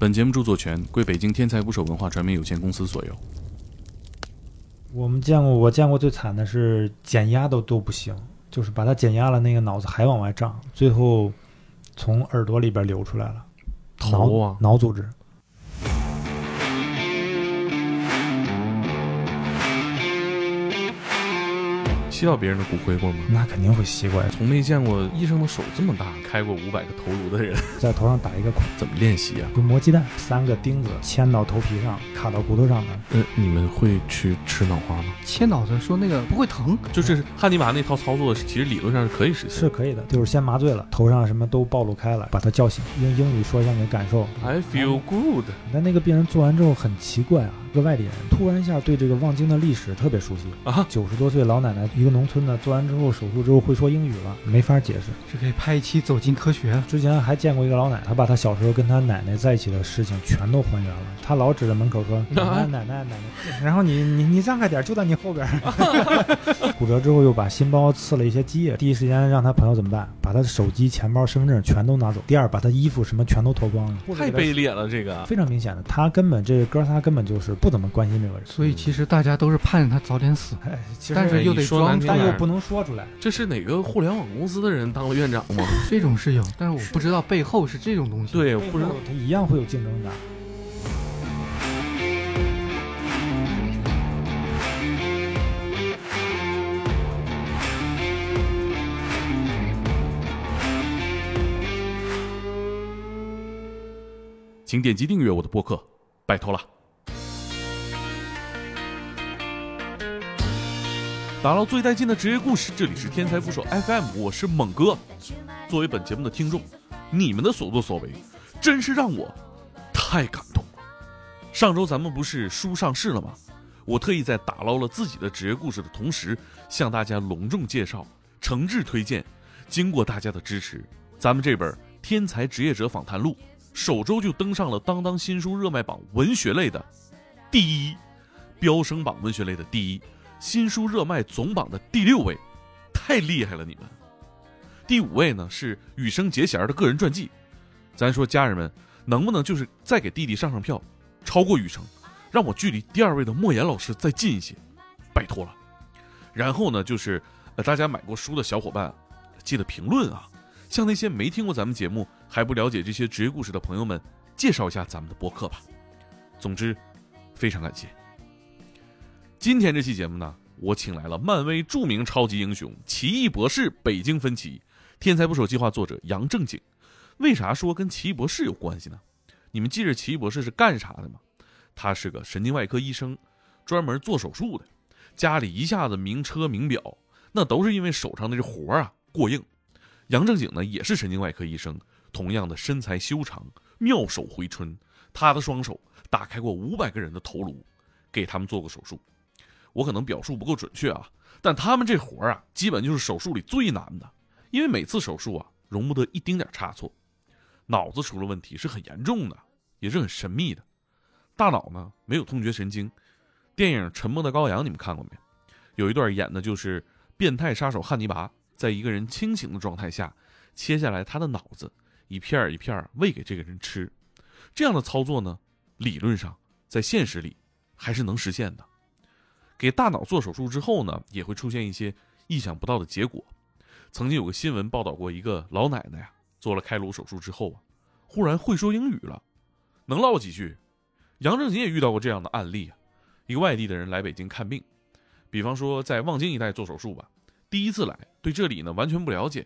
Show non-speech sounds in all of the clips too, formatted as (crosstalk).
本节目著作权归北京天才捕手文化传媒有限公司所有。我们见过，我见过最惨的是减压都都不行，就是把它减压了，那个脑子还往外胀，最后从耳朵里边流出来了，头啊脑脑组织。吸到别人的骨灰过吗？那肯定会吸过呀，从没见过医生的手这么大，开过五百个头颅的人，(laughs) 在头上打一个孔，怎么练习啊？就磨鸡蛋，三个钉子嵌到头皮上，卡到骨头上的。呃，你们会去吃脑花吗？切脑子说那个不会疼，就是汉尼拔那套操作，其实理论上是可以实现是。可以的，就是先麻醉了，头上什么都暴露开了，把他叫醒，用英语说一下你的感受。I feel good。但那个病人做完之后很奇怪啊，个外地人突然一下对这个望京的历史特别熟悉啊九十多岁老奶奶，一个农村的，做完之后手术之后会说英语了，没法解释。这可以拍一期《走进科学》。之前还见过一个老奶奶，她把她小时候跟她奶奶在一起的事情全都还原了。她老指着门口说：“奶奶，奶奶，奶奶。(laughs) ”然后你你你让开点，就在你后边。(laughs) 骨折之后又把心包刺了一些积液，第一时间让他朋友怎么办？把他的手机、钱包、身份证全都拿走。第二，把他衣服什么全都脱光了。太卑劣了，这个非常明显的，他根本这哥仨根本就是不怎么关心这个人。所以其实大家都是盼着他早点死，哎，其实但是又得说装。但又不能说出来。这是哪个互联网公司的人当了院长吗？这种是有，但是我不知道背后是这种东西。，对，我不知道。他一样会有竞争的。请点击订阅我的播客，拜托了。打捞最带劲的职业故事，这里是天才捕手 FM，我是猛哥。作为本节目的听众，你们的所作所为，真是让我太感动了。上周咱们不是书上市了吗？我特意在打捞了自己的职业故事的同时，向大家隆重介绍、诚挚推荐。经过大家的支持，咱们这本《天才职业者访谈录》首周就登上了当当新书热卖榜文学类的第一，飙升榜文学类的第一，新书热卖总榜的第六位，太厉害了你们！第五位呢是羽生结弦的个人传记，咱说家人们能不能就是再给弟弟上上票，超过羽生，让我距离第二位的莫言老师再近一些，拜托了。然后呢就是呃大家买过书的小伙伴，记得评论啊。向那些没听过咱们节目还不了解这些职业故事的朋友们，介绍一下咱们的播客吧。总之，非常感谢。今天这期节目呢，我请来了漫威著名超级英雄奇异博士北京分歧天才捕手计划作者杨正景。为啥说跟奇异博士有关系呢？你们记着奇异博士是干啥的吗？他是个神经外科医生，专门做手术的。家里一下子名车名表，那都是因为手上的这活儿啊过硬。杨正景呢也是神经外科医生，同样的身材修长，妙手回春。他的双手打开过五百个人的头颅，给他们做过手术。我可能表述不够准确啊，但他们这活儿啊，基本就是手术里最难的，因为每次手术啊，容不得一丁点差错。脑子出了问题是很严重的，也是很神秘的。大脑呢没有痛觉神经。电影《沉默的羔羊》你们看过没？有一段演的就是变态杀手汉尼拔。在一个人清醒的状态下，切下来他的脑子，一片儿一片儿喂给这个人吃。这样的操作呢，理论上在现实里还是能实现的。给大脑做手术之后呢，也会出现一些意想不到的结果。曾经有个新闻报道过，一个老奶奶呀，做了开颅手术之后啊，忽然会说英语了，能唠几句。杨正经也遇到过这样的案例啊，一个外地的人来北京看病，比方说在望京一带做手术吧。第一次来，对这里呢完全不了解，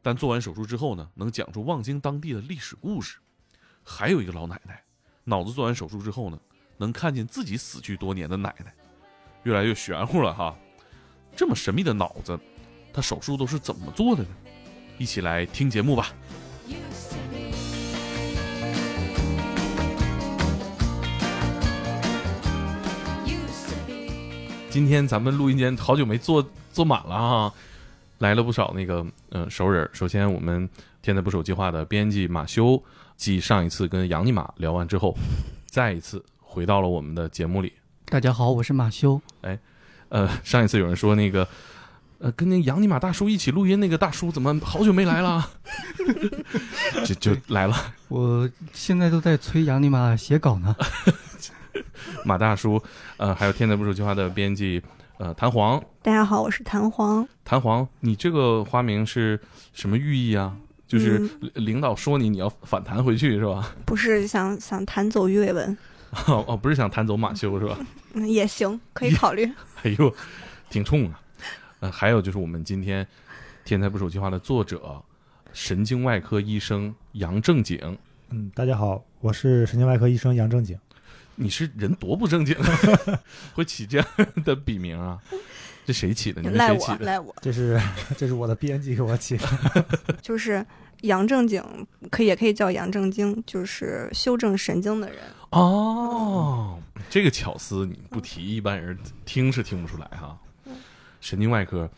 但做完手术之后呢，能讲出望京当地的历史故事。还有一个老奶奶，脑子做完手术之后呢，能看见自己死去多年的奶奶，越来越玄乎了哈。这么神秘的脑子，他手术都是怎么做的呢？一起来听节目吧。今天咱们录音间好久没坐坐满了哈，来了不少那个嗯、呃、熟人。首先，我们天才捕手计划的编辑马修，继上一次跟杨尼玛聊完之后，再一次回到了我们的节目里。大家好，我是马修。哎呃，上一次有人说那个呃，跟那杨尼玛大叔一起录音那个大叔怎么好久没来了？(laughs) 就就来了，我现在都在催杨尼玛写稿呢。(laughs) 马大叔，呃，还有天才不说计划的编辑，呃，弹簧，大家好，我是弹簧。弹簧，你这个花名是什么寓意啊？就是领导说你，你要反弹回去是吧？不是想想弹走鱼尾纹，哦 (laughs) 哦，不是想弹走马修是吧？嗯，也行，可以考虑。(laughs) 哎呦，挺冲啊！呃，还有就是我们今天《天才不手计划》的作者，神经外科医生杨正景。嗯，大家好，我是神经外科医生杨正景。你是人多不正经，(laughs) 会起这样的笔名啊？这谁起的？你们赖我，谁起的？赖我，这是这是我的编辑给我起的。就是杨正经，可以也可以叫杨正经，就是修正神经的人。哦，这个巧思你不提，一般人听是听不出来哈。神经外科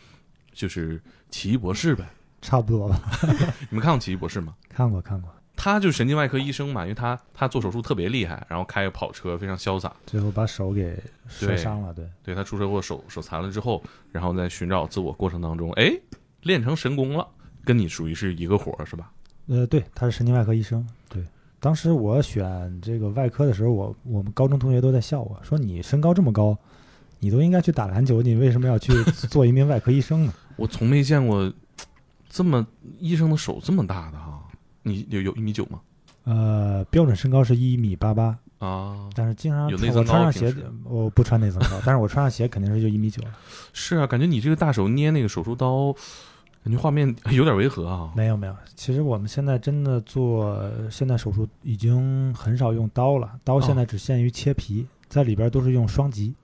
就是奇异博士呗。差不多吧，(laughs) 你们看过奇异博士吗？看过看过，他就是神经外科医生嘛，因为他他做手术特别厉害，然后开个跑车非常潇洒。最后把手给摔伤了，对，对他出车祸手手残了之后，然后在寻找自我过程当中，哎，练成神功了，跟你属于是一个伙儿是吧？呃，对，他是神经外科医生。对，当时我选这个外科的时候，我我们高中同学都在笑我说：“你身高这么高，你都应该去打篮球，你为什么要去做一名外科医生呢 (laughs) 我从没见过这么医生的手这么大的哈。你有有一米九吗？？”呃，标准身高是一米八八，啊，但是经常有内我增高平穿上鞋时，我不穿内增高，但是我穿上鞋肯定是就一米九了。(laughs) 是啊，感觉你这个大手捏那个手术刀，感觉画面 (laughs) 有点违和啊。没有没有，其实我们现在真的做现在手术已经很少用刀了，刀现在只限于切皮，在里边都是用双极。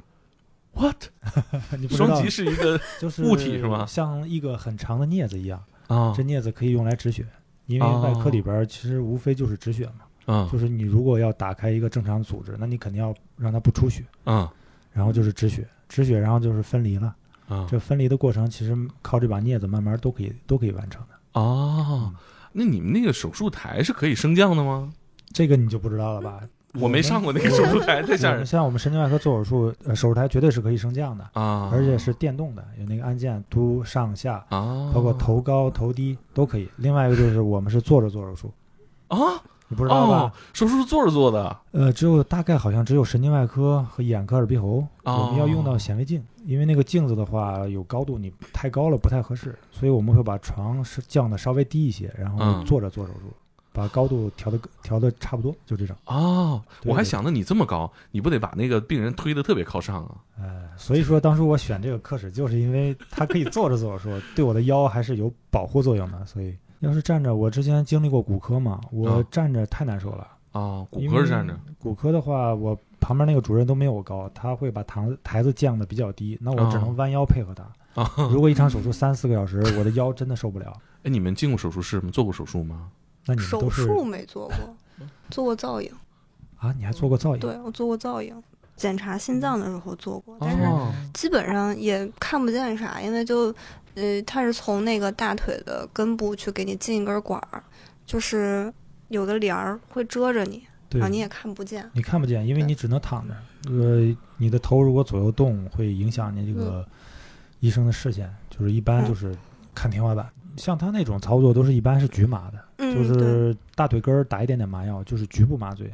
What？(laughs) 你双极是一个 (laughs) 就是物体是吗？像一个很长的镊子一样，啊。这镊子可以用来止血，因为哦外科里边其实无非就是止血嘛，啊。就是你如果要打开一个正常组织，那你肯定要让它不出血，嗯然后就是止血，止血然后就是分离了。啊这分离的过程其实靠这把镊子慢慢都可以都可以完成的。啊！那你们那个手术台是可以升降的吗？这个你就不知道了吧？我没上过那个手术台，太吓人像我们神经外科做手术，呃，手术台绝对是可以升降的，啊！而且是电动的，有那个按键凸上下，啊，包括头高头低都可以。另外一个就是我们是坐着做手术，啊，你不知道吧哦？，手术是坐着做的呃，只有大概好像只有神经外科和眼科、耳鼻喉，哦我们要用到显微镜，因为那个镜子的话有高度，你太高了不太合适，所以我们会把床是降的稍微低一些，然后嗯坐着做手术，把高度调的调的差不多，就这种。哦。我还想着你这么高，你不得把那个病人推的特别靠上啊？呃，所以说当初我选这个科室，就是因为它可以坐着做手术，对我的腰还是有保护作用的。所以要是站着，我之前经历过骨科嘛，我嗯站着太难受了。啊，骨科是站着骨科的话，我旁边那个主任都没有我高，他会把台子台子降的比较低，那我只哦能弯腰配合他。(laughs) 啊。如果一场手术三四个小时，我的腰真的受不了。(laughs) 哎，你们进过手术室吗？做过手术吗？那你们都是术没做过，做过造影。啊？你还做过造影？对我做过造影，检查心脏的时候做过，但是哦，基本上也看不见啥，因为就呃，它是从那个大腿的根部去给你进一根管儿，就是有个帘儿会遮着你，对然后你也看不见。你看不见，因为你只能躺着。呃，你的头如果左右动，会影响你这个医生的视线，就是一般嗯就是看天花板。像他那种操作都是一般是局麻的，嗯，就，是大腿根儿打一点点麻药，就是局部麻醉，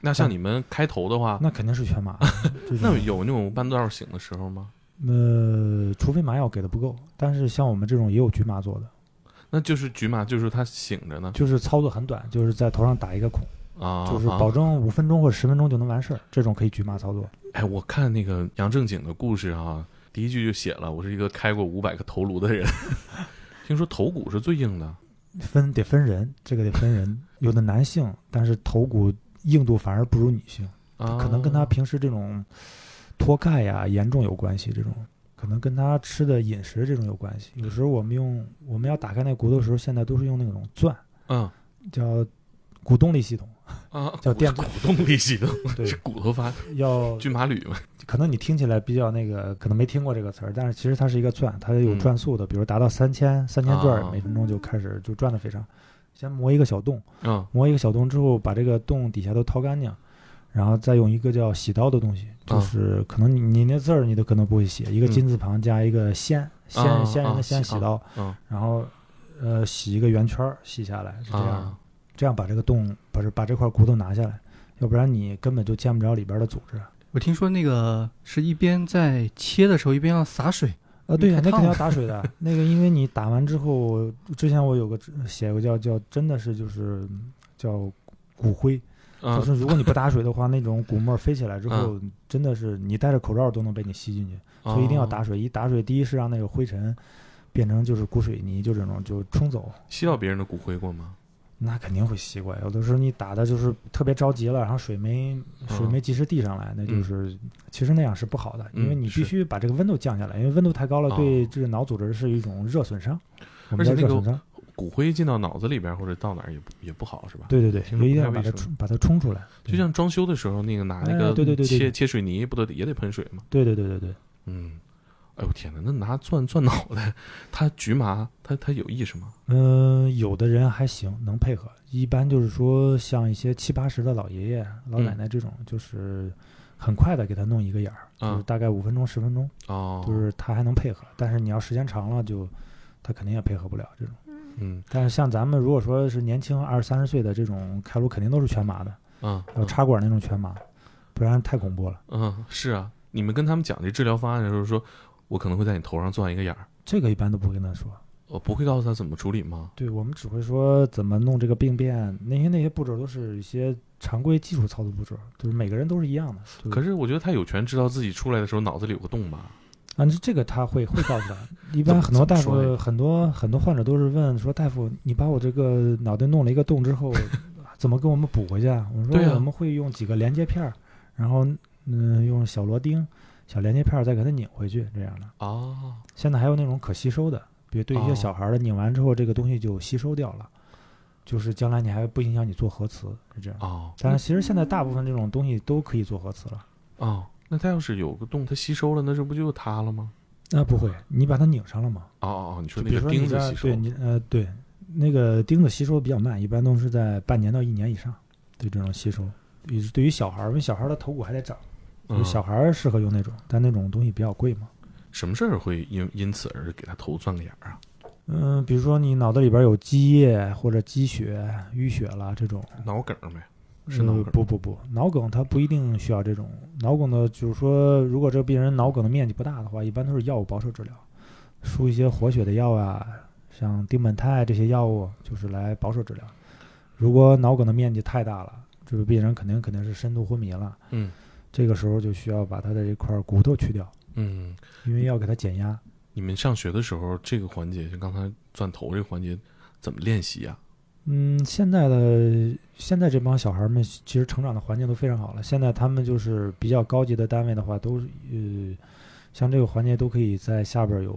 那像你们开头的话，那肯定是全麻 (laughs) 那有那种半道醒的时候吗？呃，除非麻药给的不够，但是像我们这种也有局麻做的，那就是局麻，就是他醒着呢就是操作很短，就是在头上打一个孔，啊，就是啊保证五分钟或者十分钟就能完事儿，这种可以局麻操作。哎，我看那个杨正经的故事啊，第一句就写了，我是一个开过五百个头颅的人。(laughs) 听说头骨是最硬的分得分人，这个得分人，有的男性，但是头骨硬度反而不如女性，啊，可能跟他平时这种脱钙呀严重有关系，这种可能跟他吃的饮食这种有关系。有时候我们用我们要打开那个骨头的时候，现在都是用那种钻，嗯叫骨动力系统，啊，叫电骨动力系统，对是骨头发要 (laughs) 均麻铝嘛？可能你听起来比较那个，可能没听过这个词儿，但是其实它是一个钻，它有嗯转速的，比如达到三千三千转啊每分钟就开始就转的非常。先磨一个小洞，嗯磨一个小洞之后，把这个洞底下都掏干净，然后再用一个叫洗刀的东西，就啊是可能你你那字儿你都可能不会写，一个嗯金字旁加一个先，先啊先人的仙洗啊先洗到，嗯。然后呃洗一个圆圈儿洗下来是这样。这样把这个洞把这把这块骨头拿下来，要不然你根本就见不着里边的组织。我听说那个是一边在切的时候一边要洒水，呃，对呀、那肯定要了打水的。(laughs) 那个，因为你打完之后，之前我有个写过叫叫，真的是就是叫骨灰，就嗯是如果你不打水的话，那种骨沫飞起来之后，真的是你戴着口罩都能被你吸进去，所以一定要打哦水。一打水，第一是让那个灰尘变成就是骨水泥，就这种就冲走。吸到别人的骨灰过吗？那肯定会吸过，有的时候你打的就是特别着急了，然后水没水没及时递上来，那就是、其实那样是不好的，因为你必须把这个温度降下来，因为温度太高了，哦对这个脑组织是一种热损伤，我们而且那个叫热损伤。骨灰进到脑子里边或者到哪儿也不也不好是吧？对对对，听着一定要把它冲把它冲出来。就像装修的时候那个拿那哎个对对对切切水泥不都得也得喷水吗？对对对对对，嗯，哎呦天哪，那拿钻钻脑袋，他局麻，他他有意识吗？嗯、有的人还行，能配合。一般就是说，像一些七八十的老爷爷、老嗯奶奶这种，就是很快的给他弄一个眼儿，就是啊大概五分钟、十分钟，哦，就是他还能配合。但是你要时间长了就，他肯定也配合不了这种。嗯但是像咱们如果说是年轻二三十岁的这种开颅，肯定都是全麻的，嗯还有插管那种全麻，不然太恐怖了。嗯是啊，你们跟他们讲这治疗方案的时候说，我可能会在你头上钻一个眼儿，这个一般都不会跟他说。我不会告诉他怎么处理吗？对我们只会说怎么弄这个病变，那些那些步骤都是一些常规基础操作步骤，就是每个人都是一样的。就可是我觉得他有权知道自己出来的时候脑子里有个洞吧？啊，这这个他会会告诉他。一般很多大夫很多很多患者都是问说，大夫，你把我这个脑袋弄了一个洞之后，(laughs) 怎么给我们补回去啊？我说我们会用几个连接片儿，然后嗯用小螺钉、小连接片儿再给它拧回去，这样的。哦，现在还有那种可吸收的，比如对一些哦小孩儿的，拧完之后这个东西就吸收掉了，就是将来你还不影响你做核磁，是这样。哦，但是其实现在大部分这种东西都可以做核磁了。哦，那它要是有个洞，它吸收了，那这不就塌了吗？那不会，你把它拧上了吗？哦哦哦，你说那个钉子吸收，你呃对，那个钉子吸收比较慢，一般都是在半年到一年以上，对这种吸收。也是对于小孩儿，因为小孩儿的头骨还得长，小孩儿适合用那种，但那种东西比较贵嘛。什么事儿会因因此而给他头钻个眼儿啊？嗯，比如说你脑子里边有积液或者积血、淤血了这种，脑梗儿呗？是脑呃不不不，脑梗它不一定需要这种脑梗的，就是说，如果这个病人脑梗的面积不大的话，一般都是药物保守治疗，输一些活血的药啊，像丁苯酞这些药物，就是来保守治疗。如果脑梗的面积太大了，这个病人肯定肯定是深度昏迷了，嗯这个时候就需要把他的这块骨头去掉，嗯，因为要给他减压。你们上学的时候，这个环节，像刚才钻头这个环节，怎么练习呀、嗯，现在的现在这帮小孩们其实成长的环境都非常好了。现在他们就是比较高级的单位的话，都是呃，像这个环节都可以在下边有，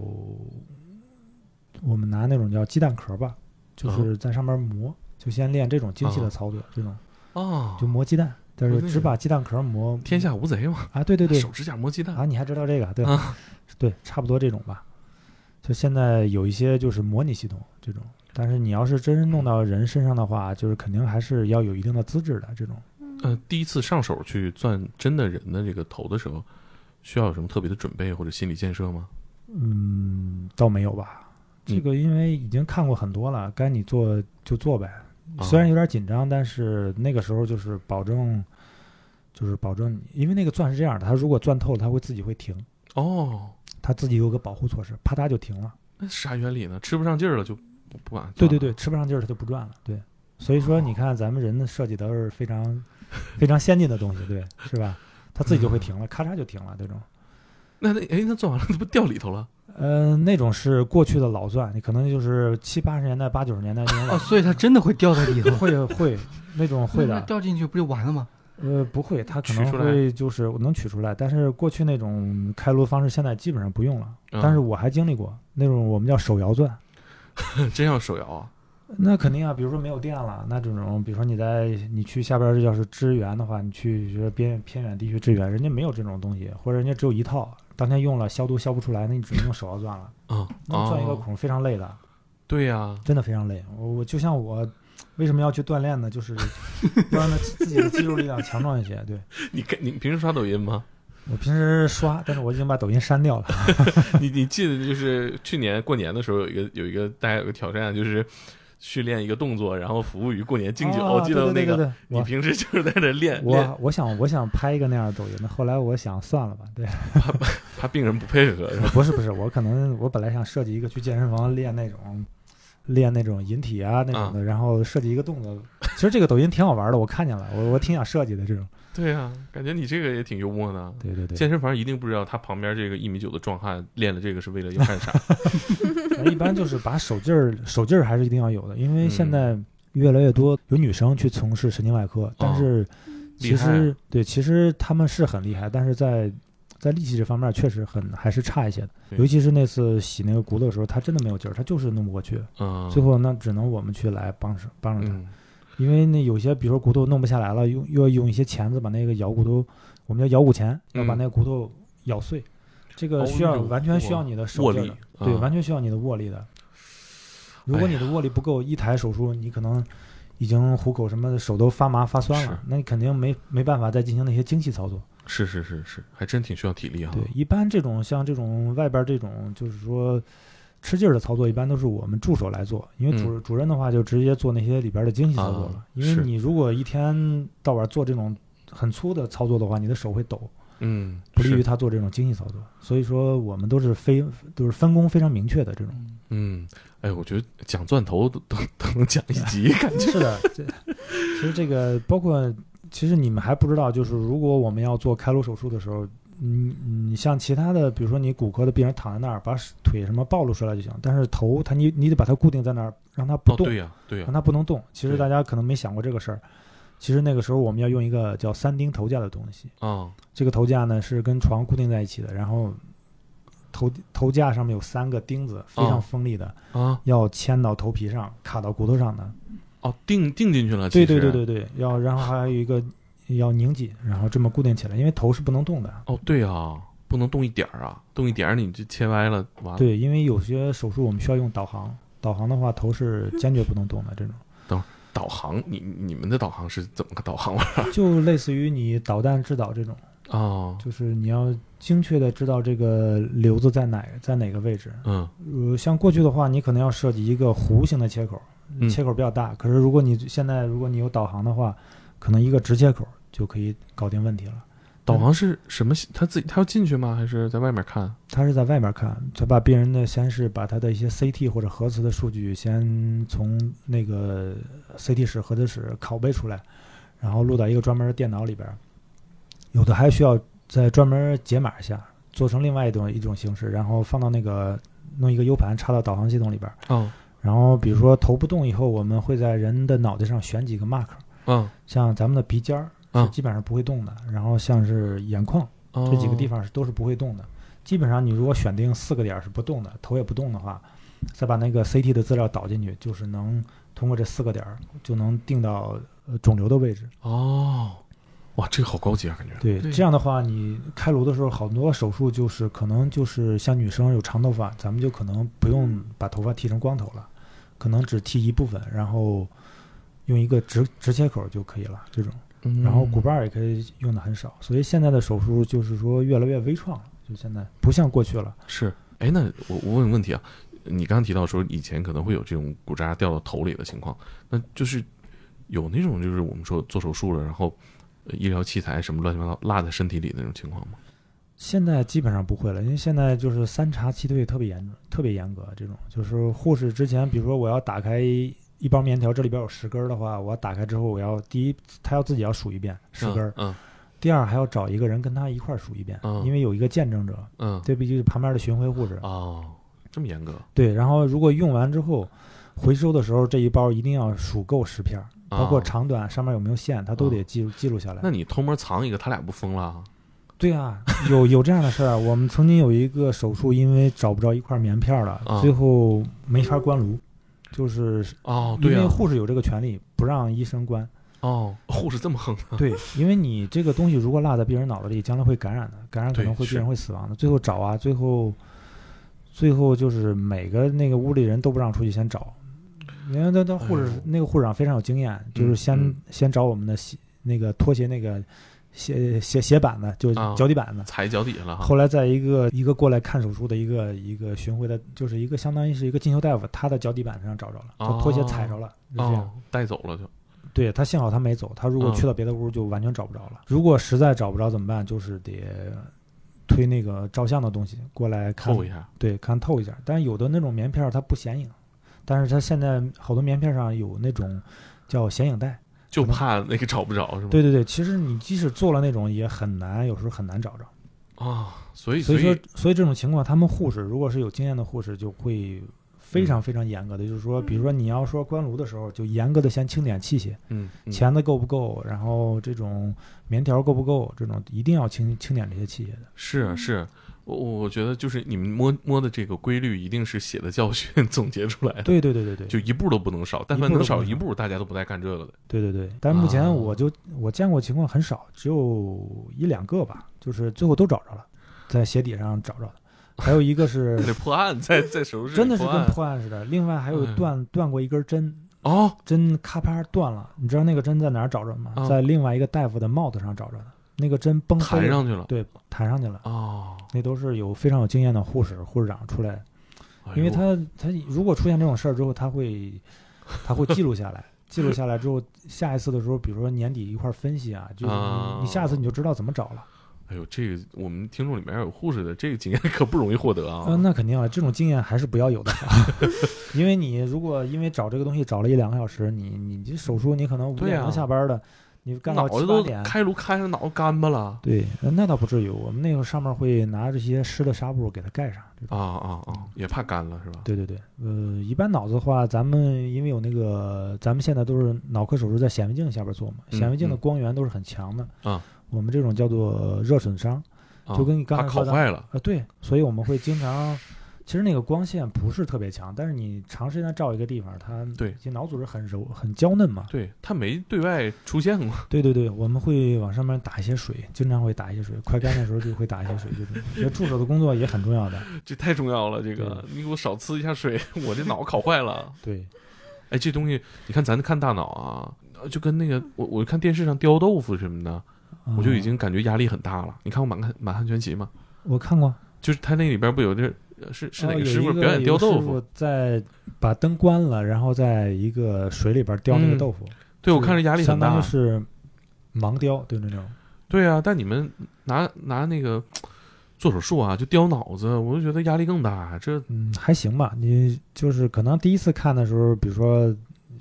我们拿那种叫鸡蛋壳吧，就是在上面磨，就先练这种精细的操作，这种哦，就磨鸡蛋，但是只把鸡蛋壳磨天下无贼嘛，啊，对对 (laughs) 对手指甲磨鸡蛋。啊，你还知道这个？对啊对，差不多这种吧。就现在有一些就是模拟系统这种，但是你要是真弄到人身上的话，就是肯定还是要有一定的资质的这种。呃，第一次上手去钻真的人的这个头的时候，需要有什么特别的准备或者心理建设吗？嗯，倒没有吧。这嗯个因为已经看过很多了，该你做就做呗。啊虽然有点紧张，但是那个时候就是保证，就是保证你，因为那个钻是这样的，它如果钻透了，它会自己会停，哦，它自己有个保护措施，啪嗒就停了。那啥原理呢？吃不上劲儿了就不不管。对对对，吃不上劲儿它就不转了。对，所以说你看咱们人的设计都是非常 (laughs) 非常先进的东西，对，是吧？它自己就会停了，咔嚓就停了这种。那那哎，那做完了，那不掉里头了？呃，那种是过去的老钻，你可能就是七八十年代、八九十年代那种老哦，所以它真的会掉在里头。(laughs) 会会那种会的，掉进去不就完了吗？呃，不会，它可能取出来会就是能取出来，但是过去那种开颅方式现在基本上不用了。嗯但是我还经历过那种我们叫手摇钻，(laughs) 真要手摇啊？那肯定啊，比如说没有电了，那这种比如说你在你去下边儿要是支援的话，你去就是边偏远地区支援，人家没有这种东西，或者人家只有一套，当天用了消毒消不出来，那你只能用手摇钻了，啊，那钻一个哦孔非常累的，对呀，真的非常累。我我就像我为什么要去锻炼呢？就是要让他自己的肌肉力量强壮一些。对，(laughs) 你看你平时刷抖音吗？我平时刷，但是我已经把抖音删掉了。(laughs) 你你记得就是去年过年的时候有一个有一个大家有个挑战，就是训练一个动作，然后服务于过年敬酒。哦我记得那个你平时就是在这练练，我我想我想拍一个那样的抖音的，后来我想算了吧，对，(laughs) 怕病人不配合 (laughs) 是吧？不是不是，我可能我本来想设计一个去健身房练那种练那种引体啊那种的，然后设计一个动作。其实这个抖音挺好玩的，我看见了，我我挺想设计的这种。对啊，感觉你这个也挺幽默的。对对对，健身房一定不知道他旁边这个一米九的壮汉练了这个是为了要干啥。(laughs) 一般就是把手劲儿手劲儿还是一定要有的，因为现嗯在越来越多有女生去从事神经外科，但是其实对其实他们是很厉害，但是在在力气这方面确实很还是差一些的。尤其是那次洗那个骨头的时候，他真的没有劲儿，他就是弄不过去。嗯，最后那只能我们去来帮手帮着他，嗯因为那有些比如说骨头弄不下来了，用又要用一些钳子把那个咬骨头，我们叫咬骨钳，要把嗯那个骨头咬碎。这个哦需要呦完全需要你的手握力对，啊完全需要你的握力的。如果你的握力不够，一台手术你可能已经虎口什么的手都发麻发酸了，那你肯定没没办法再进行那些精细操作。是是是是，还真挺需要体力哈。对，一般这种像这种外边这种就是说吃劲儿的操作，一般都是我们助手来做，因为主、主任的话就直接做那些里边的精细操作了。因为你如果一天到晚做这种很粗的操作的话，你的手会抖，嗯，不利于他做这种精细操作。所以说我们都是非都是分工非常明确的这种。嗯，哎，我觉得讲钻头都都都能讲一集，(laughs) 感觉是的，这其实这个包括，其实你们还不知道，就是如果我们要做开颅手术的时候，你你像其他的，比如说你骨科的病人躺在那儿，把腿什么暴露出来就行，但是头他你你得把它固定在那儿，让它不哦，动，对呀对呀让，它不能动。其实大家可能没想过这个事儿，其实那个时候我们要用一个叫三钉头架的东西，啊这个头架呢是跟床固定在一起的，然后头头架上面有三个钉子，非常哦锋利的，啊要牵到头皮上，卡到骨头上的。哦，钉钉进去了，对对对对对，要然后还有一个要拧紧，然后这么固定起来，因为头是不能动的。哦，对啊，不能动一点儿啊，动一点儿你就切歪了，完了。对，因为有些手术我们需要用导航，导航的话头是坚决不能动的。这种 (laughs) 导航，你你们的导航是怎么个导航法？(laughs) 就类似于你导弹制导这种，哦，就是你要精确的知道这个瘤子在哪在哪个位置。嗯呃，像过去的话，你可能要设计一个弧形的切口，嗯切口比较大。可是如果你现在如果你有导航的话，可能一个直接口就可以搞定问题了。导航是什么？他自己他要进去吗？还是在外面看？他是在外面看，他把病人的先是把他的一些 CT 或者核磁的数据先从那个 CT 室、核磁室拷贝出来，然后录到一个专门的电脑里边。有的还需要再专门解码一下，做成另外一种一种形式，然后放到那个弄一个 U 盘插到导航系统里边儿。哦，然后比如说头不动以后，我们会在人的脑袋上选几个 mark，嗯像咱们的鼻尖儿是嗯基本上不会动的，然后像是眼眶。哦，这几个地方是都是不会动的。基本上你如果选定四个点儿是不动的，头也不动的话，再把那个 CT 的资料导进去，就是能通过这四个点儿就能定到呃肿瘤的位置。哦，哇，这个好高级啊，感觉。对，对这样的话你开颅的时候，好多手术就是可能就是像女生有长头发，咱们就可能不用把头发剃成光头了，可能只剃一部分，然后用一个直直切口就可以了。这种。嗯然后骨瓣也可以用的很少，所以现在的手术就是说越来越微创了，就现在不像过去了。是，哎，那我我问个问题啊，你刚刚提到说以前可能会有这种骨渣掉到头里的情况，那就是有那种就是我们说做手术了，然后呃医疗器材什么乱七八糟落在身体里的那种情况吗？现在基本上不会了，因为现在就是三查七对特别严特别严格，这种就是护士之前，比如说我要打开一包面条，这里边有十根儿的话，我打开之后，我要第一他要自己要数一遍十根儿，嗯第二还要找一个人跟他一块儿数一遍，嗯因为有一个见证者，嗯嗯，这毕竟是旁边的巡回护士。哦，这么严格，对，然后如果用完之后回收的时候，这一包一定要数够十片儿，包括哦长短上面有没有线，他都得记录记录下来。那你偷摸藏一个，他俩不疯了？对啊，有有这样的事儿。我们曾经有一个手术，因为找不着一块棉片了，啊最后没法关颅，就是哦，因为护士有这个权利，不让医生关。哦，护士这么横啊？(laughs) 对，因为你这个东西如果落在病人脑子里，将来会感染的，感染可对能会病人会死亡的。最后找啊，最后最后就是每个那个屋里人都不让出去先找，因为那那护士、哎呦那个护士长非常有经验，就是先、嗯先找我们的洗那个拖鞋那个鞋鞋鞋板子，就啊脚底板子。踩脚底下了哈。后来在一个一个过来看手术的一个一个巡回的，就是一个相当于是一个进修大夫，他的脚底板上找着了，他拖鞋踩着了，是这样。哦，带走了就。对他幸好他没走，他如果嗯去到别的屋就完全找不着了。如果实在找不着怎么办？就是得推那个照相的东西过来看透一下。对，看透一下。但是有的那种棉片儿它不显影，但是它现在好多棉片上有那种叫显影带。就怕那个找不着是吗？对对对，其实你即使做了那种也很难，有时候很难找着。啊，所以所以说，所以这种情况，他们护士如果是有经验的护士，就会非常非常严格的，就是说，比如说你要说关炉的时候，就严格的先清点器械，嗯，嗯钳子够不够，然后这种棉条够不够，这种一定要清清点这些器械的。是啊是，我我觉得就是你们摸摸的这个规律，一定是写的教训 (laughs) 总结出来的。对对对对对，就一步都不能少，但凡能少少一步，大家都不带干这个的。对对对，但是目前啊我就、我见过情况很少，只有一两个吧，就是最后都找着了，在鞋底上找着的。还有一个是 (laughs) 那破案在在手术室真的是跟破案似的，另外还有哎断断过一根针，哦，针咔啪断了。你知道那个针在哪儿找着吗？啊在另外一个大夫的帽子上找着的，那个针崩弹上去了。对，弹上去了。哦，那都是有非常有经验的护士、护士长出来，因为他他如果出现这种事儿之后，他会 (laughs) 他会记录下来，记录下来之后，下一次的时候，比如说年底一块儿分析啊，就你你下次你就知道怎么找了。哎呦，这个我们听众里面有护士的，这个经验可不容易获得啊。嗯、那肯定啊，这种经验还是不要有的，(laughs) 因为你如果因为找这个东西找了一两个小时，你你这手术你可能五点钟下班的，你干到脑子都七八点。开颅开上脑子干巴了。对，呃那倒不至于，我们那个上面会拿这些湿的纱布给它盖上。啊啊啊！也怕干了是吧？对对对，呃，一般脑子的话，咱们因为有那个，咱们现在都是脑科手术在显微镜下边做嘛，嗯显微镜的嗯光源都是很强的。啊，我们这种叫做热损伤，啊就跟你刚才说的烤坏了。呃，对，所以我们会经常，其实那个光线不是特别强，但是你长时间照一个地方，它对其实脑组织很柔很娇嫩嘛。对它没对外出现过。对对对，我们会往上面打一些水，经常会打一些水，快干的时候就会打一些水，就是。这助手的工作也很重要的。(laughs) 这太重要了，这个你给我少呲一下水，我这脑烤坏了。(laughs) 对，哎，这东西你看，咱看大脑啊，呃就跟那个我我看电视上雕豆腐什么的，我就已嗯经感觉压力很大了。你看过《满汉满汉全席》吗？我看过。就是它那里边不有这呃是是哪个师傅表演雕豆腐？在把灯关了，然后在一个水里边雕那个嗯豆腐。对，我看着压力很大相当于。是盲雕，对那种。对啊，但你们拿拿那个做手术啊，就雕脑子，我就觉得压力更大。这嗯，还行吧。你就是可能第一次看的时候，比如说，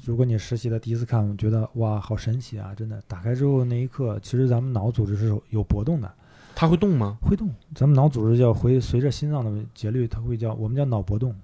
如果你实习的第一次看，我觉得哇，好神奇啊！真的，打开之后那一刻，其实咱们脑组织是有有波动的，它会动吗？会动。咱们脑组织叫回随着心脏的节律，它会叫我们叫脑搏动，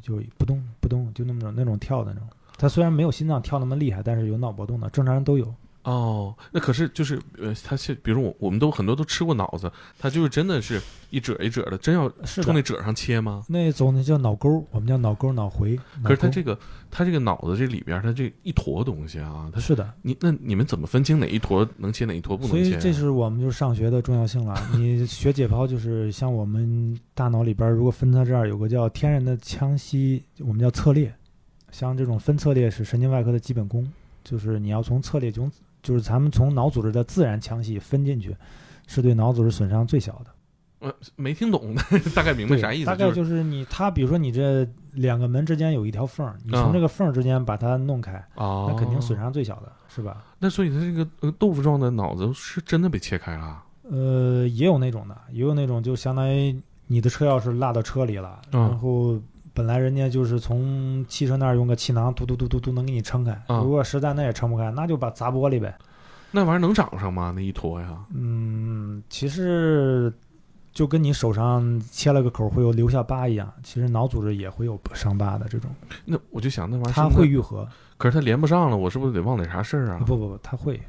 就不动不动，就那么种那种跳的那种。它虽然没有心脏跳那么厉害，但是有脑搏动的，正常人都有。哦，那可是就是呃，他是比如我我们都很多都吃过脑子，他就是真的是一褶一褶的，真要是的，冲那褶上切吗？那种那叫脑沟，我们叫脑沟、脑回。脑可是他这个他这个脑子这里边，他这一坨东西啊，他是的，你那你们怎么分清哪一坨能切哪一坨不能切啊？所以这是我们就是上学的重要性了。你学解剖，就是像我们大脑里边儿，如果分到这儿有个叫天然的腔隙，我们叫侧裂。像这种分侧裂是神经外科的基本功，就是你要从侧裂中，就是咱们从脑组织的自然腔隙分进去，是对脑组织损伤最小的。呃没听懂，(laughs) 大概明白啥意思？大概就是你，它比如说你这两个门之间有一条缝儿，你啊从这个缝儿之间把它弄开，啊，那肯定损。伤最小的，是吧？那所以它这个呃豆腐状的脑子是真的被切开了。呃，也有那种的，也有那种就相当于你的车钥匙落到车里了，嗯然后本来人家就是从汽车那儿用个气囊嘟嘟嘟嘟嘟能给你撑开，嗯如果实在那也撑不开，那就把砸玻璃呗。那玩意儿能长上吗？那一坨呀？嗯，其实就跟你手上切了个口会有留下疤一样，其实脑组织也会有伤疤的这种，那我就想那玩意儿它会愈合。可是它连不上了，我是不是得忘点啥事儿啊？不不不，它会，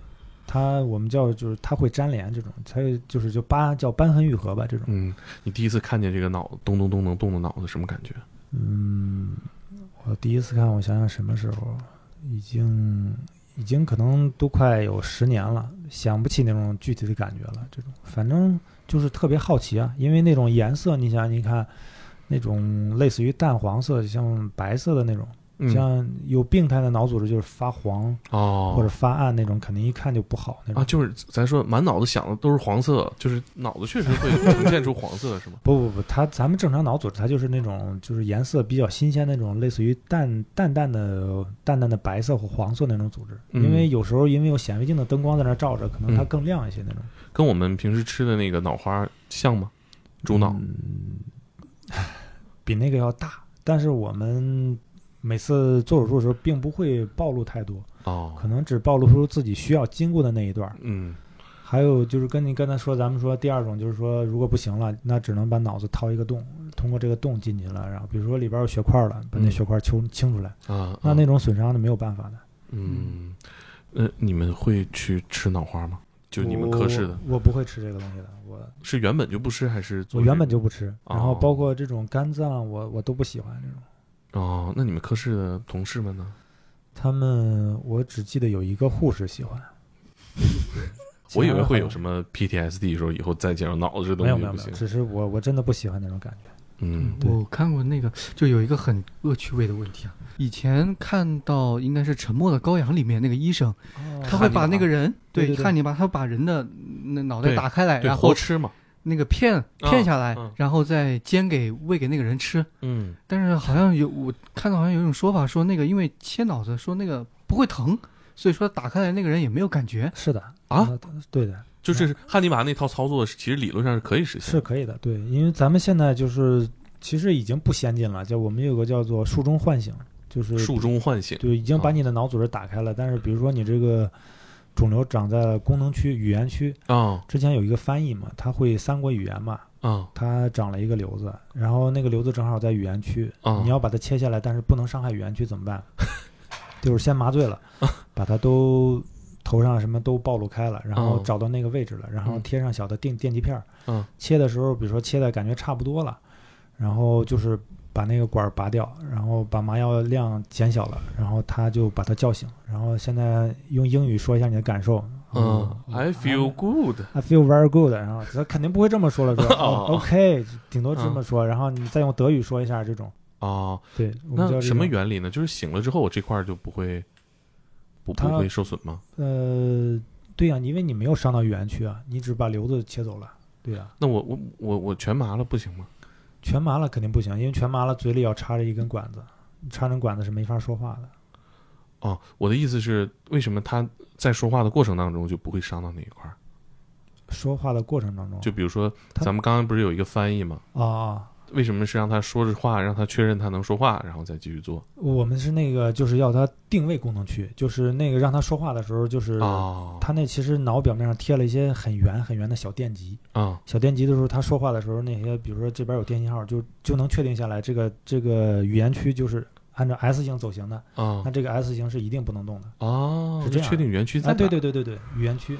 它我们叫就是它会粘连这种，它就是就疤叫瘢痕愈合吧这种。嗯，你第一次看见这个脑咚咚咚能动的脑子，什么感觉？嗯，我第一次看，我想想什么时候，已经已经可能都快有十年了，想不起那种具体的感觉了。这种反正就是特别好奇啊，因为那种颜色，你想，你看那种类似于淡黄色，像白色的那种，像有病态的脑组织就是发黄哦，或者发暗那种，肯定一看就不好那种。啊，就是咱说满脑子想的都是黄色，就是脑子确实会 (laughs) 呈现出黄色，是吗？不不不，它咱们正常脑组织它就是那种就是颜色比较新鲜那种，类似于淡淡淡的淡淡的白色或黄色那种组织。嗯因为有时候因为有显微镜的灯光在那照着，可能它嗯更亮一些那种。跟我们平时吃的那个脑花像吗？猪脑嗯，(sighs) 比那个要大，但是我们每次做手术的时候并不会暴露太多，哦，可能只暴露出自己需要经过的那一段儿。嗯还有就是跟您刚才说，咱们说第二种就是说，如果不行了，那只能把脑子掏一个洞，通过这个洞进去了，然后比如说里边有血块了，把那嗯血块清清出来，啊，那啊那种损伤是没有办法的。嗯，呃，你们会去吃脑花吗？就你们科室的，我，我不会吃这个东西的，我是原本就不吃还是做我原本就不吃，然后哦包括这种肝脏，我我都不喜欢这种。个哦？那你们科室的同事们呢？他们我只记得有一个护士喜欢，(laughs) 我以为会有。什么 PTSD 说以后再见着脑子这东没有没有没有，西不行。只是我我真的不喜欢那种感觉。嗯我看过那个，就有一个很恶趣味的问题啊。以前看到应该是《沉默的羔羊》里面那个医生，他会把那个人对对对汉尼拔，他把人的那脑袋打开来，然后活吃嘛。那个片片下来嗯，然后再煎给喂给那个人吃。嗯但是好像有我看到好像有一种说法说那个因为切脑子说那个不会疼，所以说打开来那个人也没有感觉。是的啊，那对的，就是汉尼拔那套操作，其实理论上是可以实现。是可以的，对，因为咱们现在就是其实已经不先进了，就我们有个叫做术中唤醒，就是术中唤醒。对，已经把啊你的脑组织打开了，但是比如说你这个肿瘤长在了功能区、语言区，啊之前有一个翻译嘛，他会三国语言嘛，啊他长了一个瘤子，然后那个瘤子正好在语言区，啊！你要把它切下来，但是不能伤害语言区怎么办？(laughs) 就是先麻醉了，(laughs) 把它都头上什么都暴露开了，然后哦找到那个位置了，然后嗯贴上小的电电极片儿。嗯切的时候，比如说切的感觉差不多了，然后就是把那个管儿拔掉，然后把麻药量减小了，然后他就把他叫醒，然后现在用英语说一下你的感受。嗯，I feel good。I feel very good，然后他肯定不会这么说了，说 (laughs) 哦哦 OK，顶多这么说，然后你再用德语说一下这种。哦，对，那什么原理呢？就是醒了之后，我这块儿就不会不不会受损吗？呃，对呀、因为你没有伤到语言区啊，你只把瘤子切走了。对呀、那我我我我全麻了不行吗？全麻了肯定不行，因为全麻了嘴里要插着一根管子，插着管子是没法说话的。哦，我的意思是，为什么他在说话的过程当中就不会伤到那一块儿？说话的过程当中，就比如说，咱们刚刚不是有一个翻译吗？啊啊，为什么是让他说着话，让他确认他能说话，然后再继续做？我们是那个就是要他定位功能区，就是那个让他说话的时候，就是哦，他那其实脑表面上贴了一些很圆很圆的小电极，啊。小电极的时候，他说话的时候，那些比如说这边有电信号，就就能确定下来这个这个语言区就是按照 S 型走形的，啊那这个 S 型是一定不能动的。哦，是这样确定园区在？对对对对对，园区，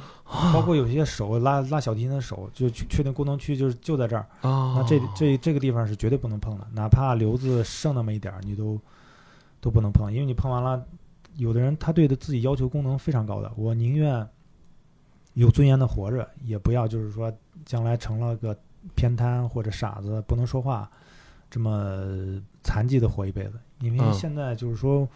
包括有些手拉拉小提琴的手，就确确定功能区就是就在这儿。啊，那这这这个地方是绝对不能碰的，哪怕瘤子剩那么一点儿，你都都不能碰，因为你碰完了，有的人他对的自己要求功能非常高的，我宁愿有尊严的活着，也不要就是说将来成了个偏瘫或者傻子不能说话，这么残疾的活一辈子。因为嗯现在就是说，